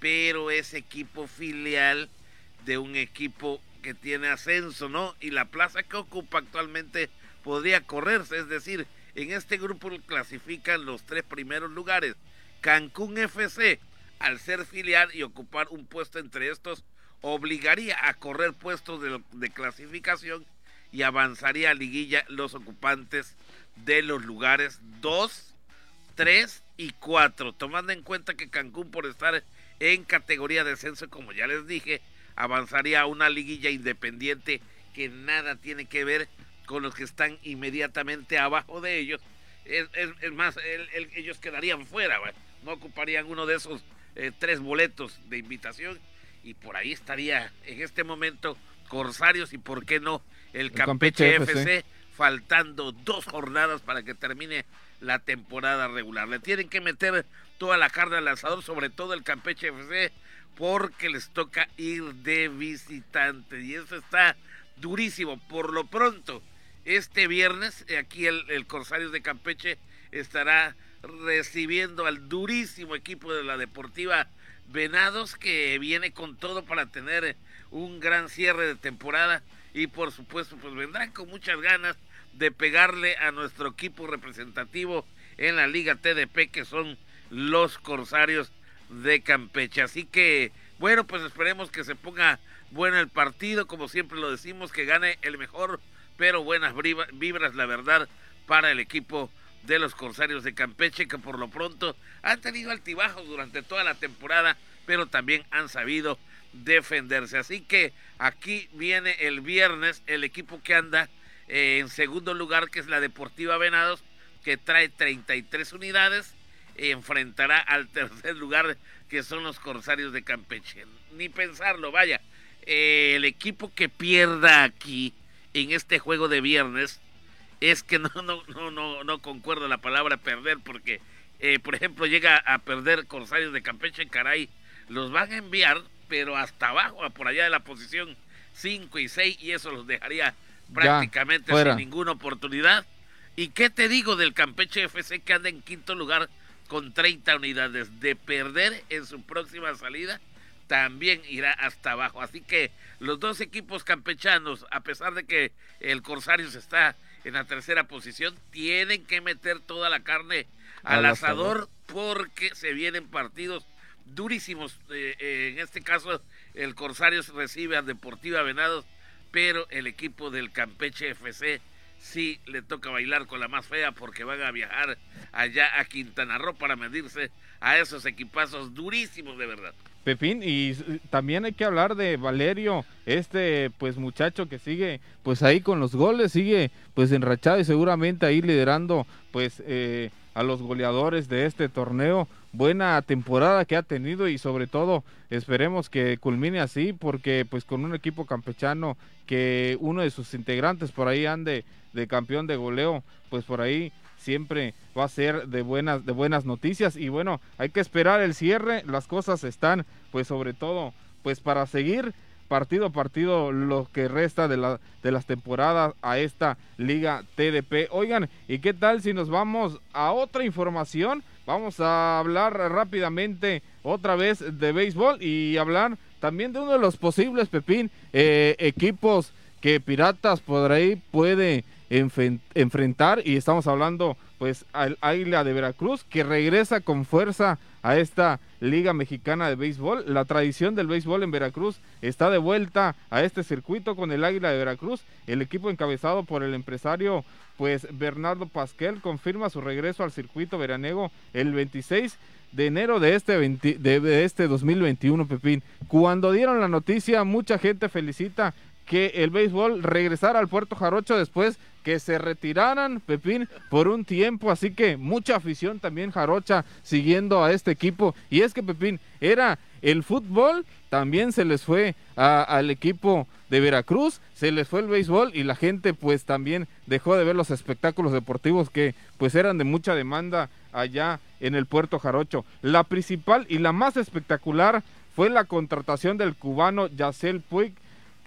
pero es equipo filial de un equipo que tiene ascenso, ¿no? Y la plaza que ocupa actualmente podría correrse, es decir, en este grupo clasifican los tres primeros lugares. Cancún FC al ser filial y ocupar un puesto entre estos, obligaría a correr puestos de, clasificación y avanzaría a liguilla los ocupantes de los lugares 2, 3 y 4, tomando en cuenta que Cancún por estar en categoría de descenso, como ya les dije, avanzaría a una liguilla independiente que nada tiene que ver con los que están inmediatamente abajo de ellos. Es, más, ellos quedarían fuera, no ocuparían uno de esos eh, tres boletos de invitación y por ahí estaría en este momento Corsarios y por qué no el, Campeche, FC, faltando dos jornadas para que termine la temporada regular. Le tienen que meter toda la carne al lanzador, sobre todo el Campeche FC, porque les toca ir de visitante y eso está durísimo. Por lo pronto, este viernes, aquí el, el Corsarios de Campeche estará recibiendo al durísimo equipo de la Deportiva Venados que viene con todo para tener un gran cierre de temporada y por supuesto pues vendrán con muchas ganas de pegarle a nuestro equipo representativo en la Liga TDP que son los Corsarios de Campeche. Así que bueno pues esperemos que se ponga bueno el partido como siempre lo decimos que gane el mejor pero buenas vibras la verdad para el equipo de los Corsarios de Campeche, que por lo pronto han tenido altibajos durante toda la temporada, pero también han sabido defenderse. Así que aquí viene el viernes el equipo que anda eh, en segundo lugar, que es la Deportiva Venados, que trae 33 unidades, enfrentará al tercer lugar, que son los Corsarios de Campeche. Ni pensarlo, vaya. Eh, el equipo que pierda aquí en este juego de viernes es que no, no, no, no, no concuerdo la palabra perder porque, eh, por ejemplo, llega a perder Corsarios de Campeche, caray, los van a enviar, pero hasta abajo, por allá de la posición 5 y 6, y eso los dejaría prácticamente sin ninguna oportunidad. ¿Y qué te digo del Campeche FC que anda en quinto lugar con 30 unidades? De perder en su próxima salida, también irá hasta abajo. Así que los dos equipos campechanos, a pesar de que el Corsarios está en la tercera posición, tienen que meter toda la carne al, asador, porque se vienen partidos durísimos. Eh, eh, en este caso, el Corsarios recibe a Deportiva Venados, pero el equipo del Campeche FC sí le toca bailar con la más fea porque van a viajar allá a Quintana Roo para medirse a esos equipazos durísimos de verdad. Pepín, y también hay que hablar de Valerio, este pues muchacho que sigue pues ahí con los goles, sigue pues enrachado y seguramente ahí liderando pues eh, a los goleadores de este torneo. Buena temporada que ha tenido y sobre todo esperemos que culmine así porque pues con un equipo campechano que uno de sus integrantes por ahí ande de campeón de goleo, pues por ahí siempre va a ser de buenas, de buenas noticias. Y bueno, hay que esperar el cierre. Las cosas están, pues sobre todo, pues para seguir partido a partido lo que resta de, la, de las temporadas a esta liga TDP. Oigan, ¿y qué tal si nos vamos a otra información? Vamos a hablar rápidamente otra vez de béisbol y hablar también de uno de los posibles, Pepín, eh, equipos que Piratas por ahí puede enfrentar y estamos hablando pues al Águila de Veracruz que regresa con fuerza a esta Liga Mexicana de Béisbol. La tradición del béisbol en Veracruz está de vuelta a este circuito con el Águila de Veracruz. El equipo encabezado por el empresario pues Bernardo Pasquel confirma su regreso al circuito veranego el 26 de enero de este, de este 2021, Pepín. Cuando dieron la noticia, mucha gente felicita que el béisbol regresara al Puerto Jarocho después que se retiraran, Pepín, por un tiempo. Así que mucha afición también jarocha siguiendo a este equipo. Y es que, Pepín, era el fútbol, también se les fue al equipo de Veracruz, se les fue el béisbol y la gente pues también dejó de ver los espectáculos deportivos que pues eran de mucha demanda allá en el Puerto Jarocho. La principal y la más espectacular fue la contratación del cubano Yacel Puig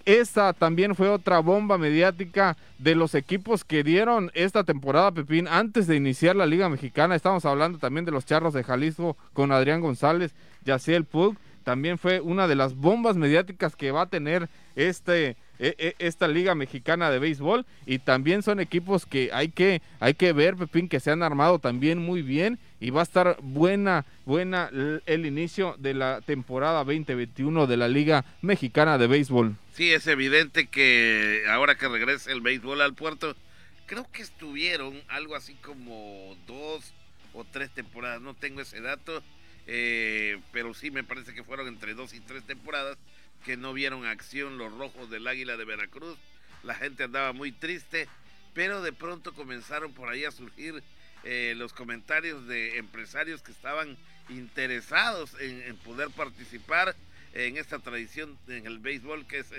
esta también fue otra bomba mediática de los equipos que dieron esta temporada, Pepín, antes de iniciar la Liga Mexicana. Estamos hablando también de los Charros de Jalisco con Adrián González, Yaciel Pug. También fue una de las bombas mediáticas que va a tener este, e, e, esta Liga Mexicana de Béisbol. Y también son equipos que hay que, hay que ver, Pepín, que se han armado también muy bien y va a estar buena, buena el inicio de la temporada 2021 de la Liga Mexicana de Béisbol. Sí, es evidente que ahora que regrese el béisbol al puerto, creo que estuvieron algo así como dos o tres temporadas, no tengo ese dato, eh, pero sí me parece que fueron entre dos y tres temporadas que no vieron acción los rojos del Águila de Veracruz, la gente andaba muy triste, pero de pronto comenzaron por ahí a surgir eh, los comentarios de empresarios que estaban interesados en, poder participar en esta tradición en el béisbol que es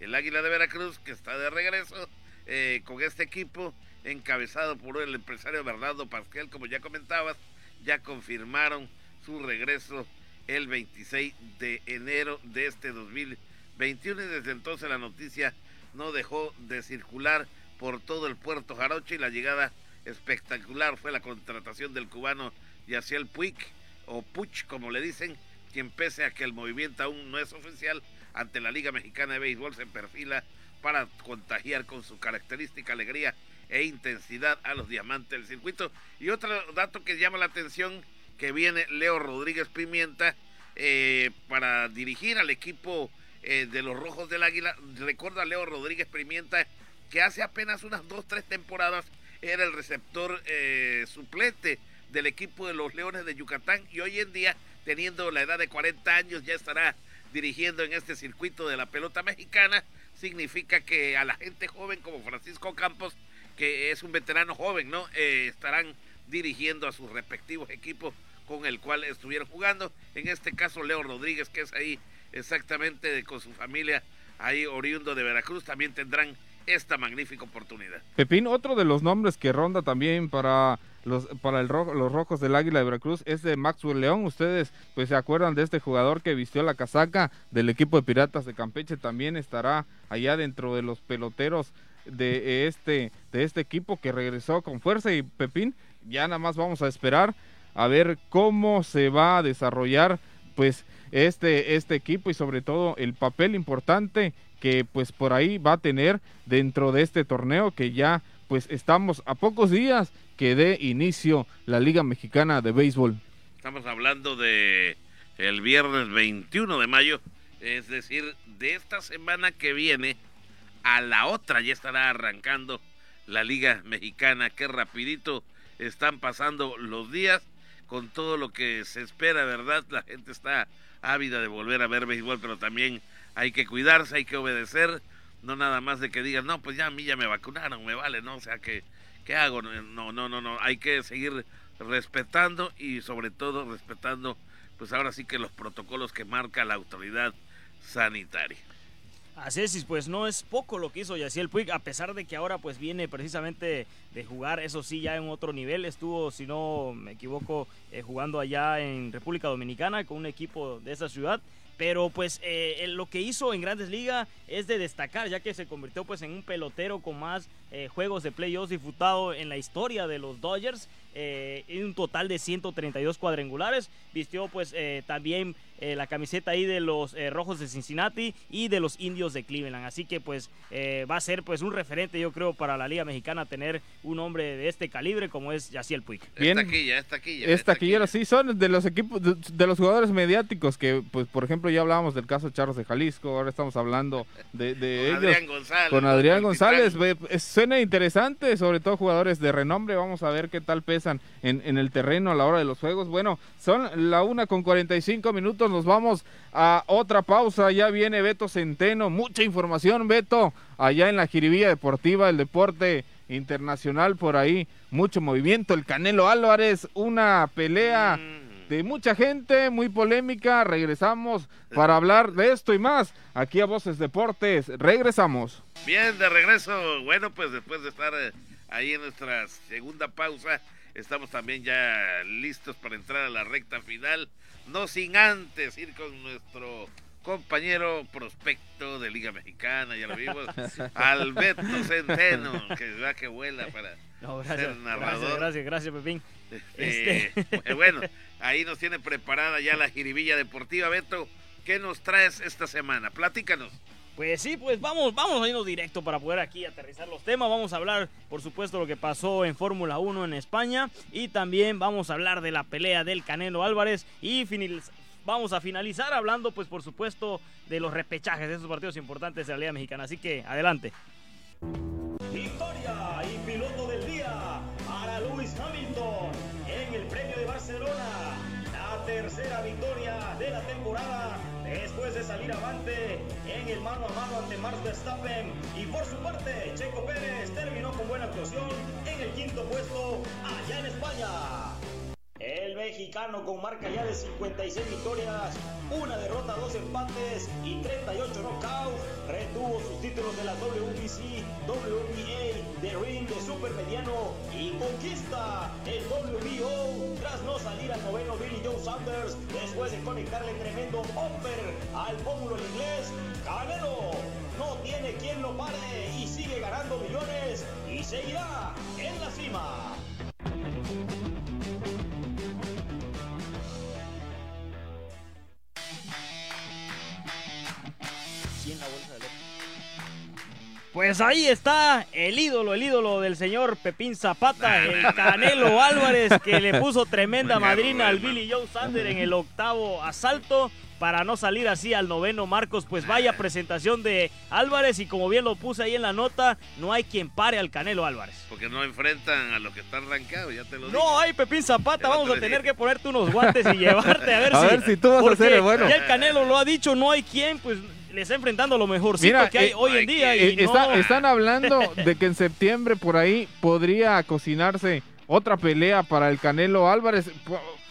el, Águila de Veracruz que está de regreso eh, con este equipo encabezado por el empresario Bernardo Pasquel como ya comentabas ya confirmaron su regreso el 26 de enero de este 2021 y desde entonces la noticia no dejó de circular por todo el puerto Jarocho y la llegada espectacular fue la contratación del cubano Yaciel Puig, o Puch, como le dicen, quien pese a que el movimiento aún no es oficial, ante la Liga Mexicana de Béisbol se perfila para contagiar con su característica alegría e intensidad a los diamantes del circuito. Y otro dato que llama la atención, que viene Leo Rodríguez Pimienta eh, para dirigir al equipo eh, de los Rojos del Águila. Recuerda Leo Rodríguez Pimienta que hace apenas unas dos, tres temporadas era el receptor eh, suplente del equipo de los Leones de Yucatán y hoy en día, teniendo la edad de 40 años, ya estará dirigiendo en este circuito de la pelota mexicana. Significa que a la gente joven como Francisco Campos, que es un veterano joven, ¿no? Eh, estarán dirigiendo a sus respectivos equipos con el cual estuvieron jugando. En este caso, Leo Rodríguez, que es ahí exactamente con su familia, ahí oriundo de Veracruz, también tendrán esta magnífica oportunidad. Pepín, otro de los nombres que ronda también para los para el los rojos del Águila de Veracruz es de Maxwell León. Ustedes pues se acuerdan de este jugador que vistió la casaca del equipo de Piratas de Campeche, también estará allá dentro de los peloteros de este de este equipo que regresó con fuerza y Pepín, ya nada más vamos a esperar a ver cómo se va a desarrollar pues este este equipo y sobre todo el papel importante que pues por ahí va a tener dentro de este torneo que ya pues estamos a pocos días que dé inicio la Liga Mexicana de Béisbol. Estamos hablando de el viernes 21 de mayo, es decir, de esta semana que viene a la otra ya estará arrancando la Liga Mexicana. Qué rapidito están pasando los días con todo lo que se espera, ¿verdad? La gente está ávida de volver a ver béisbol, pero también hay que cuidarse, hay que obedecer, no nada más de que digan, no, pues ya a mí ya me vacunaron, me vale, ¿no? O sea, que, ¿qué hago? No, no, no, no, hay que seguir respetando y sobre todo respetando, pues ahora sí que los protocolos que marca la autoridad sanitaria. Así es, pues no es poco lo que hizo Yaciel Puig, a pesar de que ahora pues viene precisamente de jugar, eso sí, ya en otro nivel. Estuvo, si no me equivoco, eh, jugando allá en República Dominicana con un equipo de esa ciudad pero pues eh, lo que hizo en Grandes Ligas es de destacar, ya que se convirtió pues en un pelotero con más eh, juegos de playoffs disputados en la historia de los Dodgers, eh, en un total de 132 cuadrangulares, vistió pues también eh, la camiseta ahí de los eh, Rojos de Cincinnati y de los Indios de Cleveland. Así que pues eh, va a ser pues un referente yo creo para la Liga Mexicana tener un hombre de este calibre como es Yaciel Puig. Bien, esta taquilla, esta taquilla. Es taquillero, sí, son de los equipos, de, los jugadores mediáticos que pues por ejemplo ya hablábamos del caso de Charros de Jalisco, ahora estamos hablando de, de con Adrián González. Con Adrián González, suena interesante, sobre todo jugadores de renombre, vamos a ver qué tal en el terreno a la hora de los juegos. Bueno, son la una con 45 minutos nos vamos a otra pausa. Ya viene Beto Centeno. Mucha información, Beto, allá en la Jiribilla Deportiva, el deporte internacional por ahí. Mucho movimiento. El Canelo Álvarez, una pelea mm. de mucha gente, muy polémica. Regresamos para hablar de esto y más. Aquí a Voces Deportes. Regresamos. Bien, de regreso. Bueno, pues después de estar eh, ahí en nuestra segunda pausa, estamos también ya listos para entrar a la recta final no sin antes ir con nuestro compañero prospecto de Liga Mexicana, ya lo vimos, Alberto Centeno, que va que vuela para ser narrador. Gracias, gracias, Pepín. Este, este. Bueno, ahí nos tiene preparada ya la jiribilla deportiva. Beto, ¿qué nos traes esta semana? Platícanos. Pues sí, pues vamos, vamos a irnos directo para poder aquí aterrizar los temas. Vamos a hablar, por supuesto, lo que pasó en Fórmula 1 en España y también vamos a hablar de la pelea del Canelo Álvarez y vamos a finalizar hablando, pues por supuesto, de los repechajes de esos partidos importantes de la Liga Mexicana. Así que adelante. Victoria y piloto del día para Lewis Hamilton en el Premio de Barcelona. La tercera victoria de la temporada después de salir avante mano a mano ante Max Verstappen. Y por su parte, Checo Pérez terminó con buena actuación mexicano con marca ya de 56 victorias, una derrota, dos empates y 38 knockouts, retuvo sus títulos de la WBC, WBA, de ring de super mediano y conquista el WBO tras no salir al noveno Billy Joe Sanders después de conectarle tremendo upper al pómulo inglés. Canelo no tiene quien lo pare y sigue ganando millones y seguirá en la cima. Pues ahí está el ídolo, el ídolo del señor Pepín Zapata, el Canelo Álvarez, que le puso tremenda madrina al Billy Joe Sander en el octavo asalto para no salir así al noveno Marcos, pues vaya presentación de Álvarez y como bien lo puse ahí en la nota, no hay quien pare al Canelo Álvarez. Porque no enfrentan a los que están rankeados, ya te lo digo. No hay Pepín Zapata, vamos a tener que ponerte unos guantes y llevarte a ver a si... ver si tú vas a hacer el bueno. Ya el Canelo lo ha dicho, no hay quien, pues le está enfrentando lo mejor que hay eh, hoy en día. Y eh, Están hablando de que en septiembre por ahí podría cocinarse otra pelea para el Canelo Álvarez.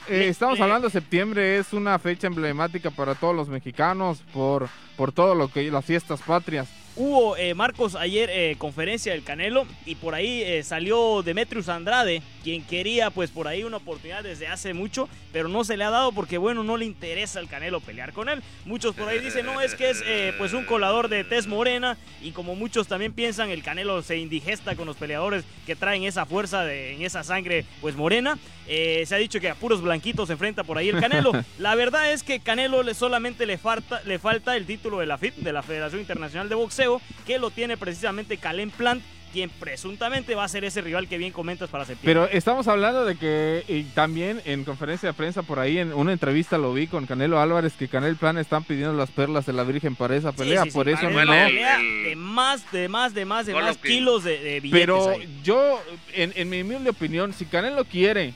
Eh, estamos hablando de septiembre, es una fecha emblemática para todos los mexicanos por, por todo lo que las fiestas patrias. Hubo, eh, Marcos, ayer eh, conferencia del Canelo y por ahí eh, salió Demetrius Andrade, quien quería pues por ahí una oportunidad desde hace mucho, pero no se le ha dado porque bueno, no le interesa al Canelo pelear con él. Muchos por ahí dicen, no, es que es pues un colador de tez morena y como muchos también piensan, el Canelo se indigesta con los peleadores que traen esa fuerza de, en esa sangre pues morena. se ha dicho que a puros blanquitos se enfrenta por ahí el Canelo. La verdad es que Canelo le solamente le falta, le falta el título de la FIP, de la Federación Internacional de Boxeo que lo tiene precisamente Calen Plant quien presuntamente va a ser ese rival que bien comentas para septiembre. Pero estamos hablando de que y también en conferencia de prensa por ahí, en una entrevista lo vi con Canelo Álvarez, que Canel Plan están pidiendo las perlas de la Virgen para esa pelea, por eso no. de más, de más, de más, de más kilos de, billetes. Pero yo, en, en mi humilde opinión, si Canelo quiere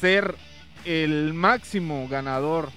ser el máximo ganador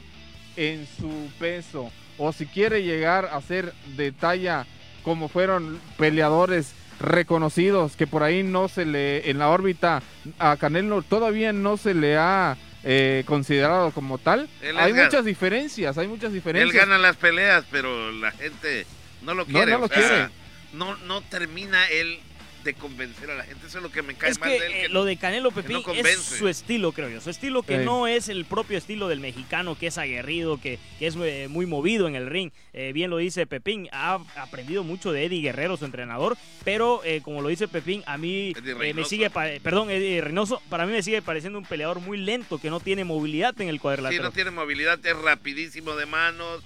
en su peso, o si quiere llegar a ser de talla como fueron peleadores reconocidos que por ahí no se le en la órbita a Canelo todavía no se le ha eh, considerado como tal. hay muchas diferencias, hay muchas diferencias. Él gana las peleas, pero la gente no lo quiere. No, lo quiere. No, no termina él de convencer a la gente. Eso es lo que me cae es mal que, de él. Eh, lo de Canelo Pepín es su estilo, creo yo. Su estilo que no es el propio estilo del mexicano, que es aguerrido, que, que es eh, muy movido en el ring. Eh, bien lo dice Pepín, ha aprendido mucho de Eddie Guerrero, su entrenador, pero como lo dice Pepín, a mí me sigue, perdón, Eddie Reynoso, para mí me sigue pareciendo un peleador muy lento, que no tiene movilidad en el cuadrilátero. Sí, no tiene movilidad, es rapidísimo de manos,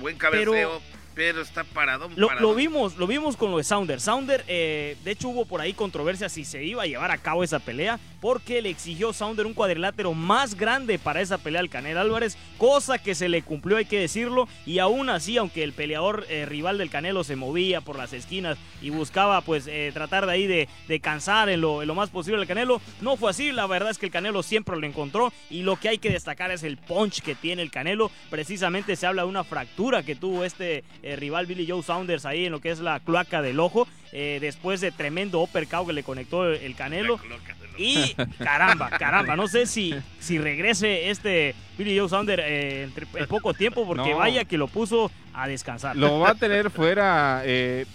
buen cabeceo. Pero está parado. Lo, vimos, lo vimos con lo de Sounder. Sounder, eh, de hecho, hubo por ahí controversia si se iba a llevar a cabo esa pelea, porque le exigió Sounder un cuadrilátero más grande para esa pelea al Canelo Álvarez, cosa que se le cumplió, hay que decirlo. Y aún así, aunque el peleador eh, rival del Canelo se movía por las esquinas y buscaba, pues, eh, tratar de ahí de, cansar en lo, en lo, más posible al Canelo, no fue así. La verdad es que el Canelo siempre lo encontró. Y lo que hay que destacar es el punch que tiene el Canelo. Precisamente se habla de una fractura que tuvo este eh, rival Billy Joe Saunders ahí en lo que es la cloaca del ojo, eh, después de tremendo uppercut que le conectó el Canelo. Y caramba, caramba, no sé si, si regrese este Billy Joe Saunders eh, en poco tiempo, porque vaya que lo puso a descansar. Lo va a tener fuera,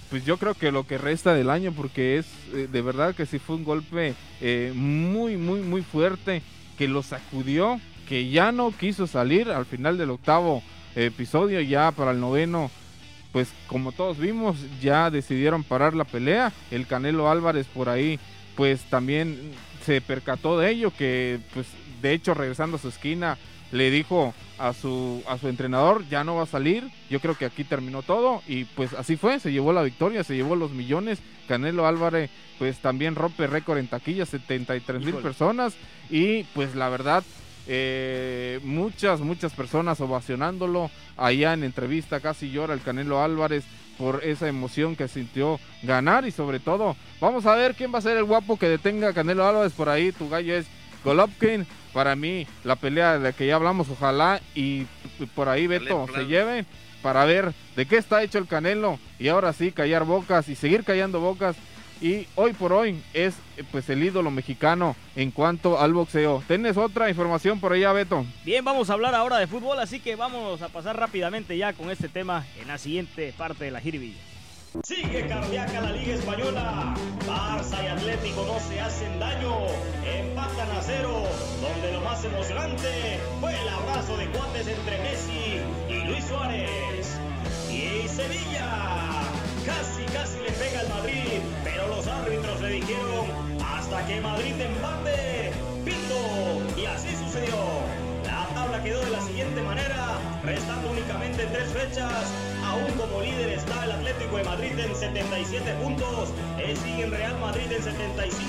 pues yo creo que lo que resta del año, porque es de verdad que sí fue un golpe muy, muy, muy fuerte, que lo sacudió, que ya no quiso salir al final del octavo episodio, ya para el noveno pues como todos vimos, ya decidieron parar la pelea. El Canelo Álvarez por ahí, pues también se percató de ello, que pues de hecho regresando a su esquina le dijo a su, a su entrenador, ya no va a salir, yo creo que aquí terminó todo y pues así fue, se llevó la victoria, se llevó los millones, Canelo Álvarez pues también rompe récord en taquilla, 73 mil personas y pues la verdad eh, muchas, muchas personas ovacionándolo. Allá en entrevista casi llora el Canelo Álvarez por esa emoción que sintió ganar y sobre todo, vamos a ver quién va a ser el guapo que detenga a Canelo Álvarez por ahí. Tu gallo es Golovkin. Para mí, la pelea de la que ya hablamos, ojalá y por ahí Beto se lleve para ver de qué está hecho el Canelo y ahora sí callar bocas y seguir callando bocas y hoy por hoy es pues el ídolo mexicano en cuanto al boxeo. ¿Tienes otra información por allá, Beto? Bien, vamos a hablar ahora de fútbol, así que vamos a pasar rápidamente ya con este tema en la siguiente parte de la jiribilla. Sigue cardíaca la Liga Española. Barça y Atlético no se hacen daño. Empatan a cero, donde lo más emocionante fue el abrazo de cuates entre Messi y Luis Suárez. Y Sevilla casi, dijeron hasta que Madrid empate, pito, y así sucedió. La tabla quedó de la siguiente manera, restando únicamente tres fechas, aún como líder está el Atlético de Madrid en 77 puntos, el sigue en Real Madrid en 75,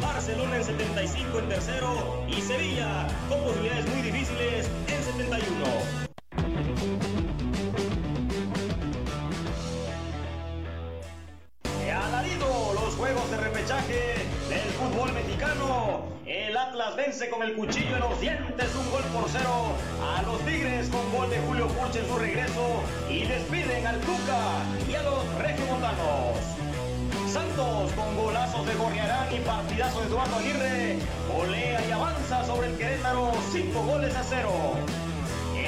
Barcelona en 75 en tercero y Sevilla con posibilidades muy difíciles en 71. Vence con el cuchillo en los dientes, un gol por cero a los Tigres con gol de Julio Furch en su regreso y despiden al Tuca y a los regiomontanos. Santos con golazos de Gorriarán y partidazo de Eduardo Aguirre, golea y avanza sobre el Querétaro, cinco goles a cero.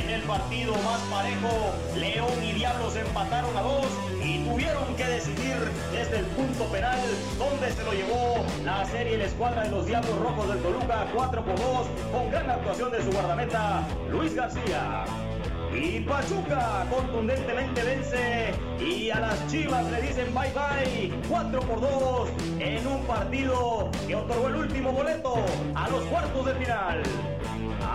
En el partido más parejo, León y Diablos empataron a dos y tuvieron que decidir desde el punto penal donde se lo llevó la serie la escuadra de los Diablos Rojos del Toluca 4 por 2 con gran actuación de su guardameta Luis García. Y Pachuca contundentemente vence y a las Chivas le dicen bye bye 4 por 2 en un partido que otorgó el último boleto a los cuartos de final.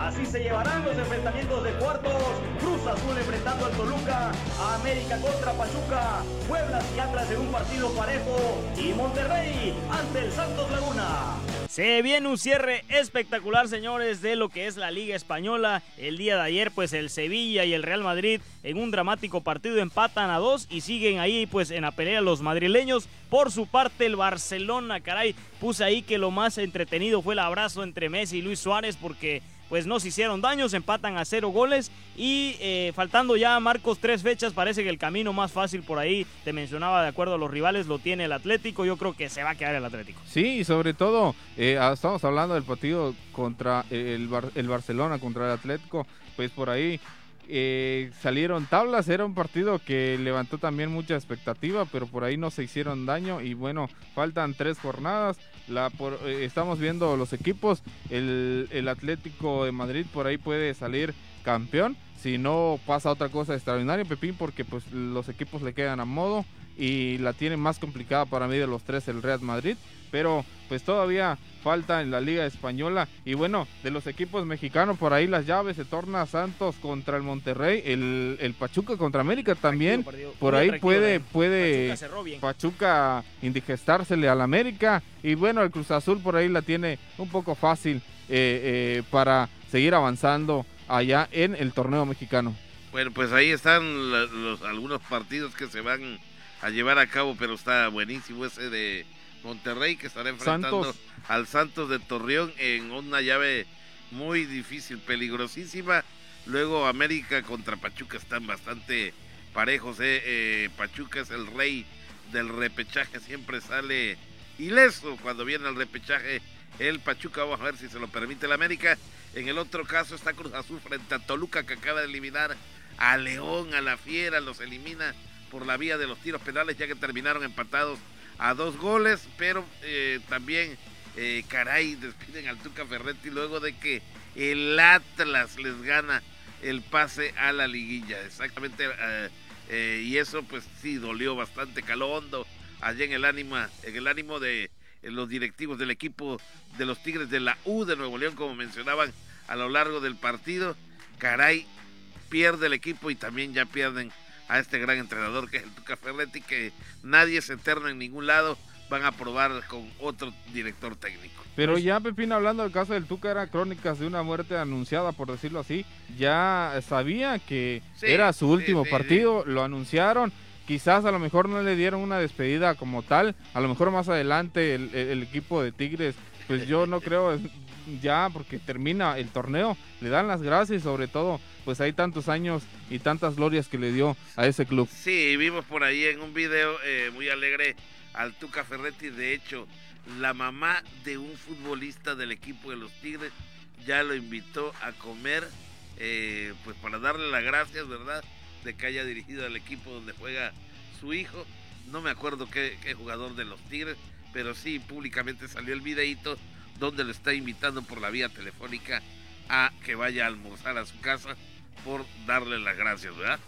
Así se llevarán los enfrentamientos de cuartos. Cruz Azul enfrentando al Toluca, América contra Pachuca, Puebla y Atlas en un partido parejo y Monterrey ante el Santos Laguna. Se viene un cierre espectacular, señores, de lo que es la Liga Española. El día de ayer, pues el Sevilla y el Real Madrid en un dramático partido empatan a dos y siguen ahí, pues en la pelea los madrileños. Por su parte, el Barcelona, caray, puse ahí que lo más entretenido fue el abrazo entre Messi y Luis Suárez porque pues no se hicieron daños, empatan a cero goles y eh, faltando ya Marcos tres fechas, parece que el camino más fácil por ahí, te mencionaba de acuerdo a los rivales, lo tiene el Atlético, yo creo que se va a quedar el Atlético. Sí, y sobre todo, eh, ah, estamos hablando del partido contra el, el Barcelona, contra el Atlético, pues por ahí eh, salieron tablas, era un partido que levantó también mucha expectativa, pero por ahí no se hicieron daño y bueno, faltan tres jornadas, la eh, estamos viendo los equipos, el, el Atlético de Madrid por ahí puede salir campeón, si no pasa otra cosa extraordinaria, Pepín, porque pues los equipos le quedan a modo y la tiene más complicada para mí de los tres el Real Madrid, pero pues todavía falta en la Liga Española. Y bueno, de los equipos mexicanos, por ahí las llaves se torna Santos contra el Monterrey, el, el Pachuca contra América también. Por ahí puede, ¿eh? puede Pachuca, indigestársele al América. Y bueno, el Cruz Azul por ahí la tiene un poco fácil eh, eh, para seguir avanzando allá en el torneo mexicano. Bueno, pues ahí están los, algunos partidos que se van a llevar a cabo, pero está buenísimo ese de Monterrey que estará enfrentando al Santos de Torreón en una llave muy difícil, peligrosísima. Luego América contra Pachuca están bastante parejos. ¿eh? Eh, Pachuca es el rey del repechaje, siempre sale ileso cuando viene el repechaje. El Pachuca, vamos a ver si se lo permite el América. En el otro caso está Cruz Azul frente a Toluca que acaba de eliminar a León, a la Fiera, los elimina por la vía de los tiros penales ya que terminaron empatados a dos goles, pero eh, también, eh, caray, despiden al Tuca Ferretti luego de que el Atlas les gana el pase a la liguilla. Exactamente, eh, y eso pues sí dolió bastante, caló hondo allá en el ánimo, en el ánimo de los directivos del equipo de los Tigres de la U de Nuevo León, como mencionaban a lo largo del partido. Caray, pierde el equipo y también ya pierden a este gran entrenador que es el Tuca Ferretti, que nadie se eterno en ningún lado, van a probar con otro director técnico. Pero ya Pepín, hablando del caso del Tuca, era crónicas de una muerte anunciada, por decirlo así. Ya sabía que era su último partido, lo anunciaron. Quizás a lo mejor no le dieron una despedida como tal. A lo mejor más adelante el, el equipo de Tigres, pues yo no creo ya porque termina el torneo, le dan las gracias y sobre todo pues hay tantos años y tantas glorias que le dio a ese club. Sí, vimos por ahí en un video eh, muy alegre al Tuca Ferretti. De hecho, la mamá de un futbolista del equipo de los Tigres ya lo invitó a comer, eh, pues para darle las gracias, ¿verdad? De que haya dirigido al equipo donde juega su hijo. No me acuerdo qué, qué jugador de los Tigres, pero sí públicamente salió el videíto donde lo está invitando por la vía telefónica a que vaya a almorzar a su casa por darle las gracias, ¿verdad?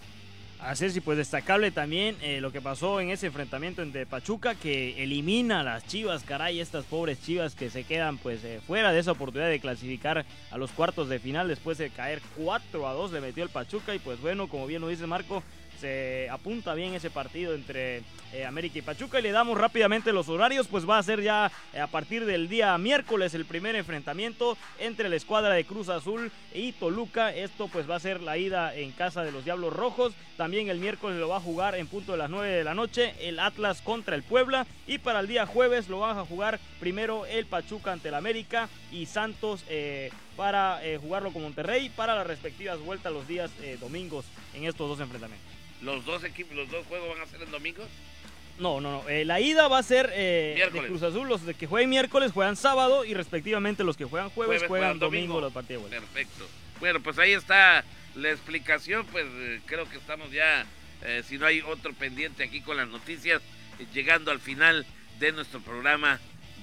Así es, y pues destacable también eh, lo que pasó en ese enfrentamiento entre Pachuca, que elimina a las Chivas, caray, estas pobres Chivas que se quedan pues eh, fuera de esa oportunidad de clasificar a los cuartos de final después de caer 4 a 2 le metió el Pachuca y pues bueno, como bien lo dice Marco, se apunta bien ese partido entre eh, América y Pachuca y le damos rápidamente los horarios, pues va a ser ya eh, a partir del día miércoles el primer enfrentamiento entre la escuadra de Cruz Azul y Toluca. Esto pues va a ser la ida en casa de los Diablos Rojos. También el miércoles lo va a jugar en punto de las 9 de la noche el Atlas contra el Puebla y para el día jueves lo van a jugar primero el Pachuca ante el América y Santos eh, para jugarlo con Monterrey para las respectivas vueltas los días domingos en estos dos enfrentamientos. ¿Los dos equipos, los dos juegos van a ser el domingo? No, no, no. Eh, la ida va a ser eh, de Cruz Azul. Los que jueguen miércoles juegan sábado y respectivamente los que juegan jueves, juegan, domingo, los partidos. Perfecto. Bueno, pues ahí está la explicación. Pues eh, creo que estamos ya eh, si no hay otro pendiente aquí con las noticias, eh, llegando al final de nuestro programa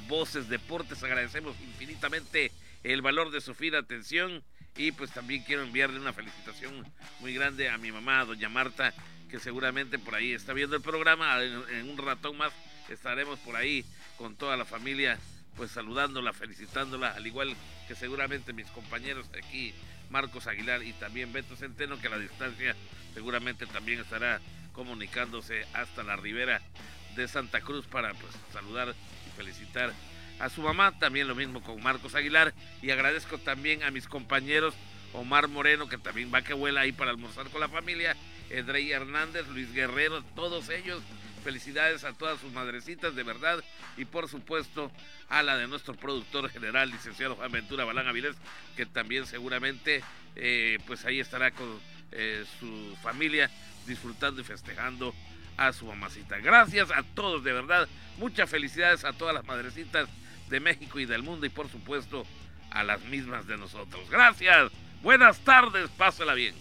Voces Deportes. Agradecemos infinitamente el valor de su atención y pues también quiero enviarle una felicitación muy grande a mi mamá, doña Marta, que seguramente por ahí está viendo el programa. En, un ratón más estaremos por ahí con toda la familia, pues saludándola, felicitándola, al igual que seguramente mis compañeros aquí, Marcos Aguilar y también Beto Centeno, que a la distancia seguramente también estará comunicándose hasta la ribera de Santa Cruz para pues, saludar y felicitar a su mamá, también lo mismo con Marcos Aguilar y agradezco también a mis compañeros Omar Moreno que también va que vuela ahí para almorzar con la familia, Edrey Hernández, Luis Guerrero, todos ellos, felicidades a todas sus madrecitas de verdad y por supuesto a la de nuestro productor general, licenciado Juan Ventura Balán Avilés, que también seguramente eh, pues ahí estará con eh, su familia disfrutando y festejando a su mamacita. Gracias a todos, de verdad. Muchas felicidades a todas las madrecitas de México y del mundo y por supuesto a las mismas de nosotros. Gracias. Buenas tardes. Pásela bien.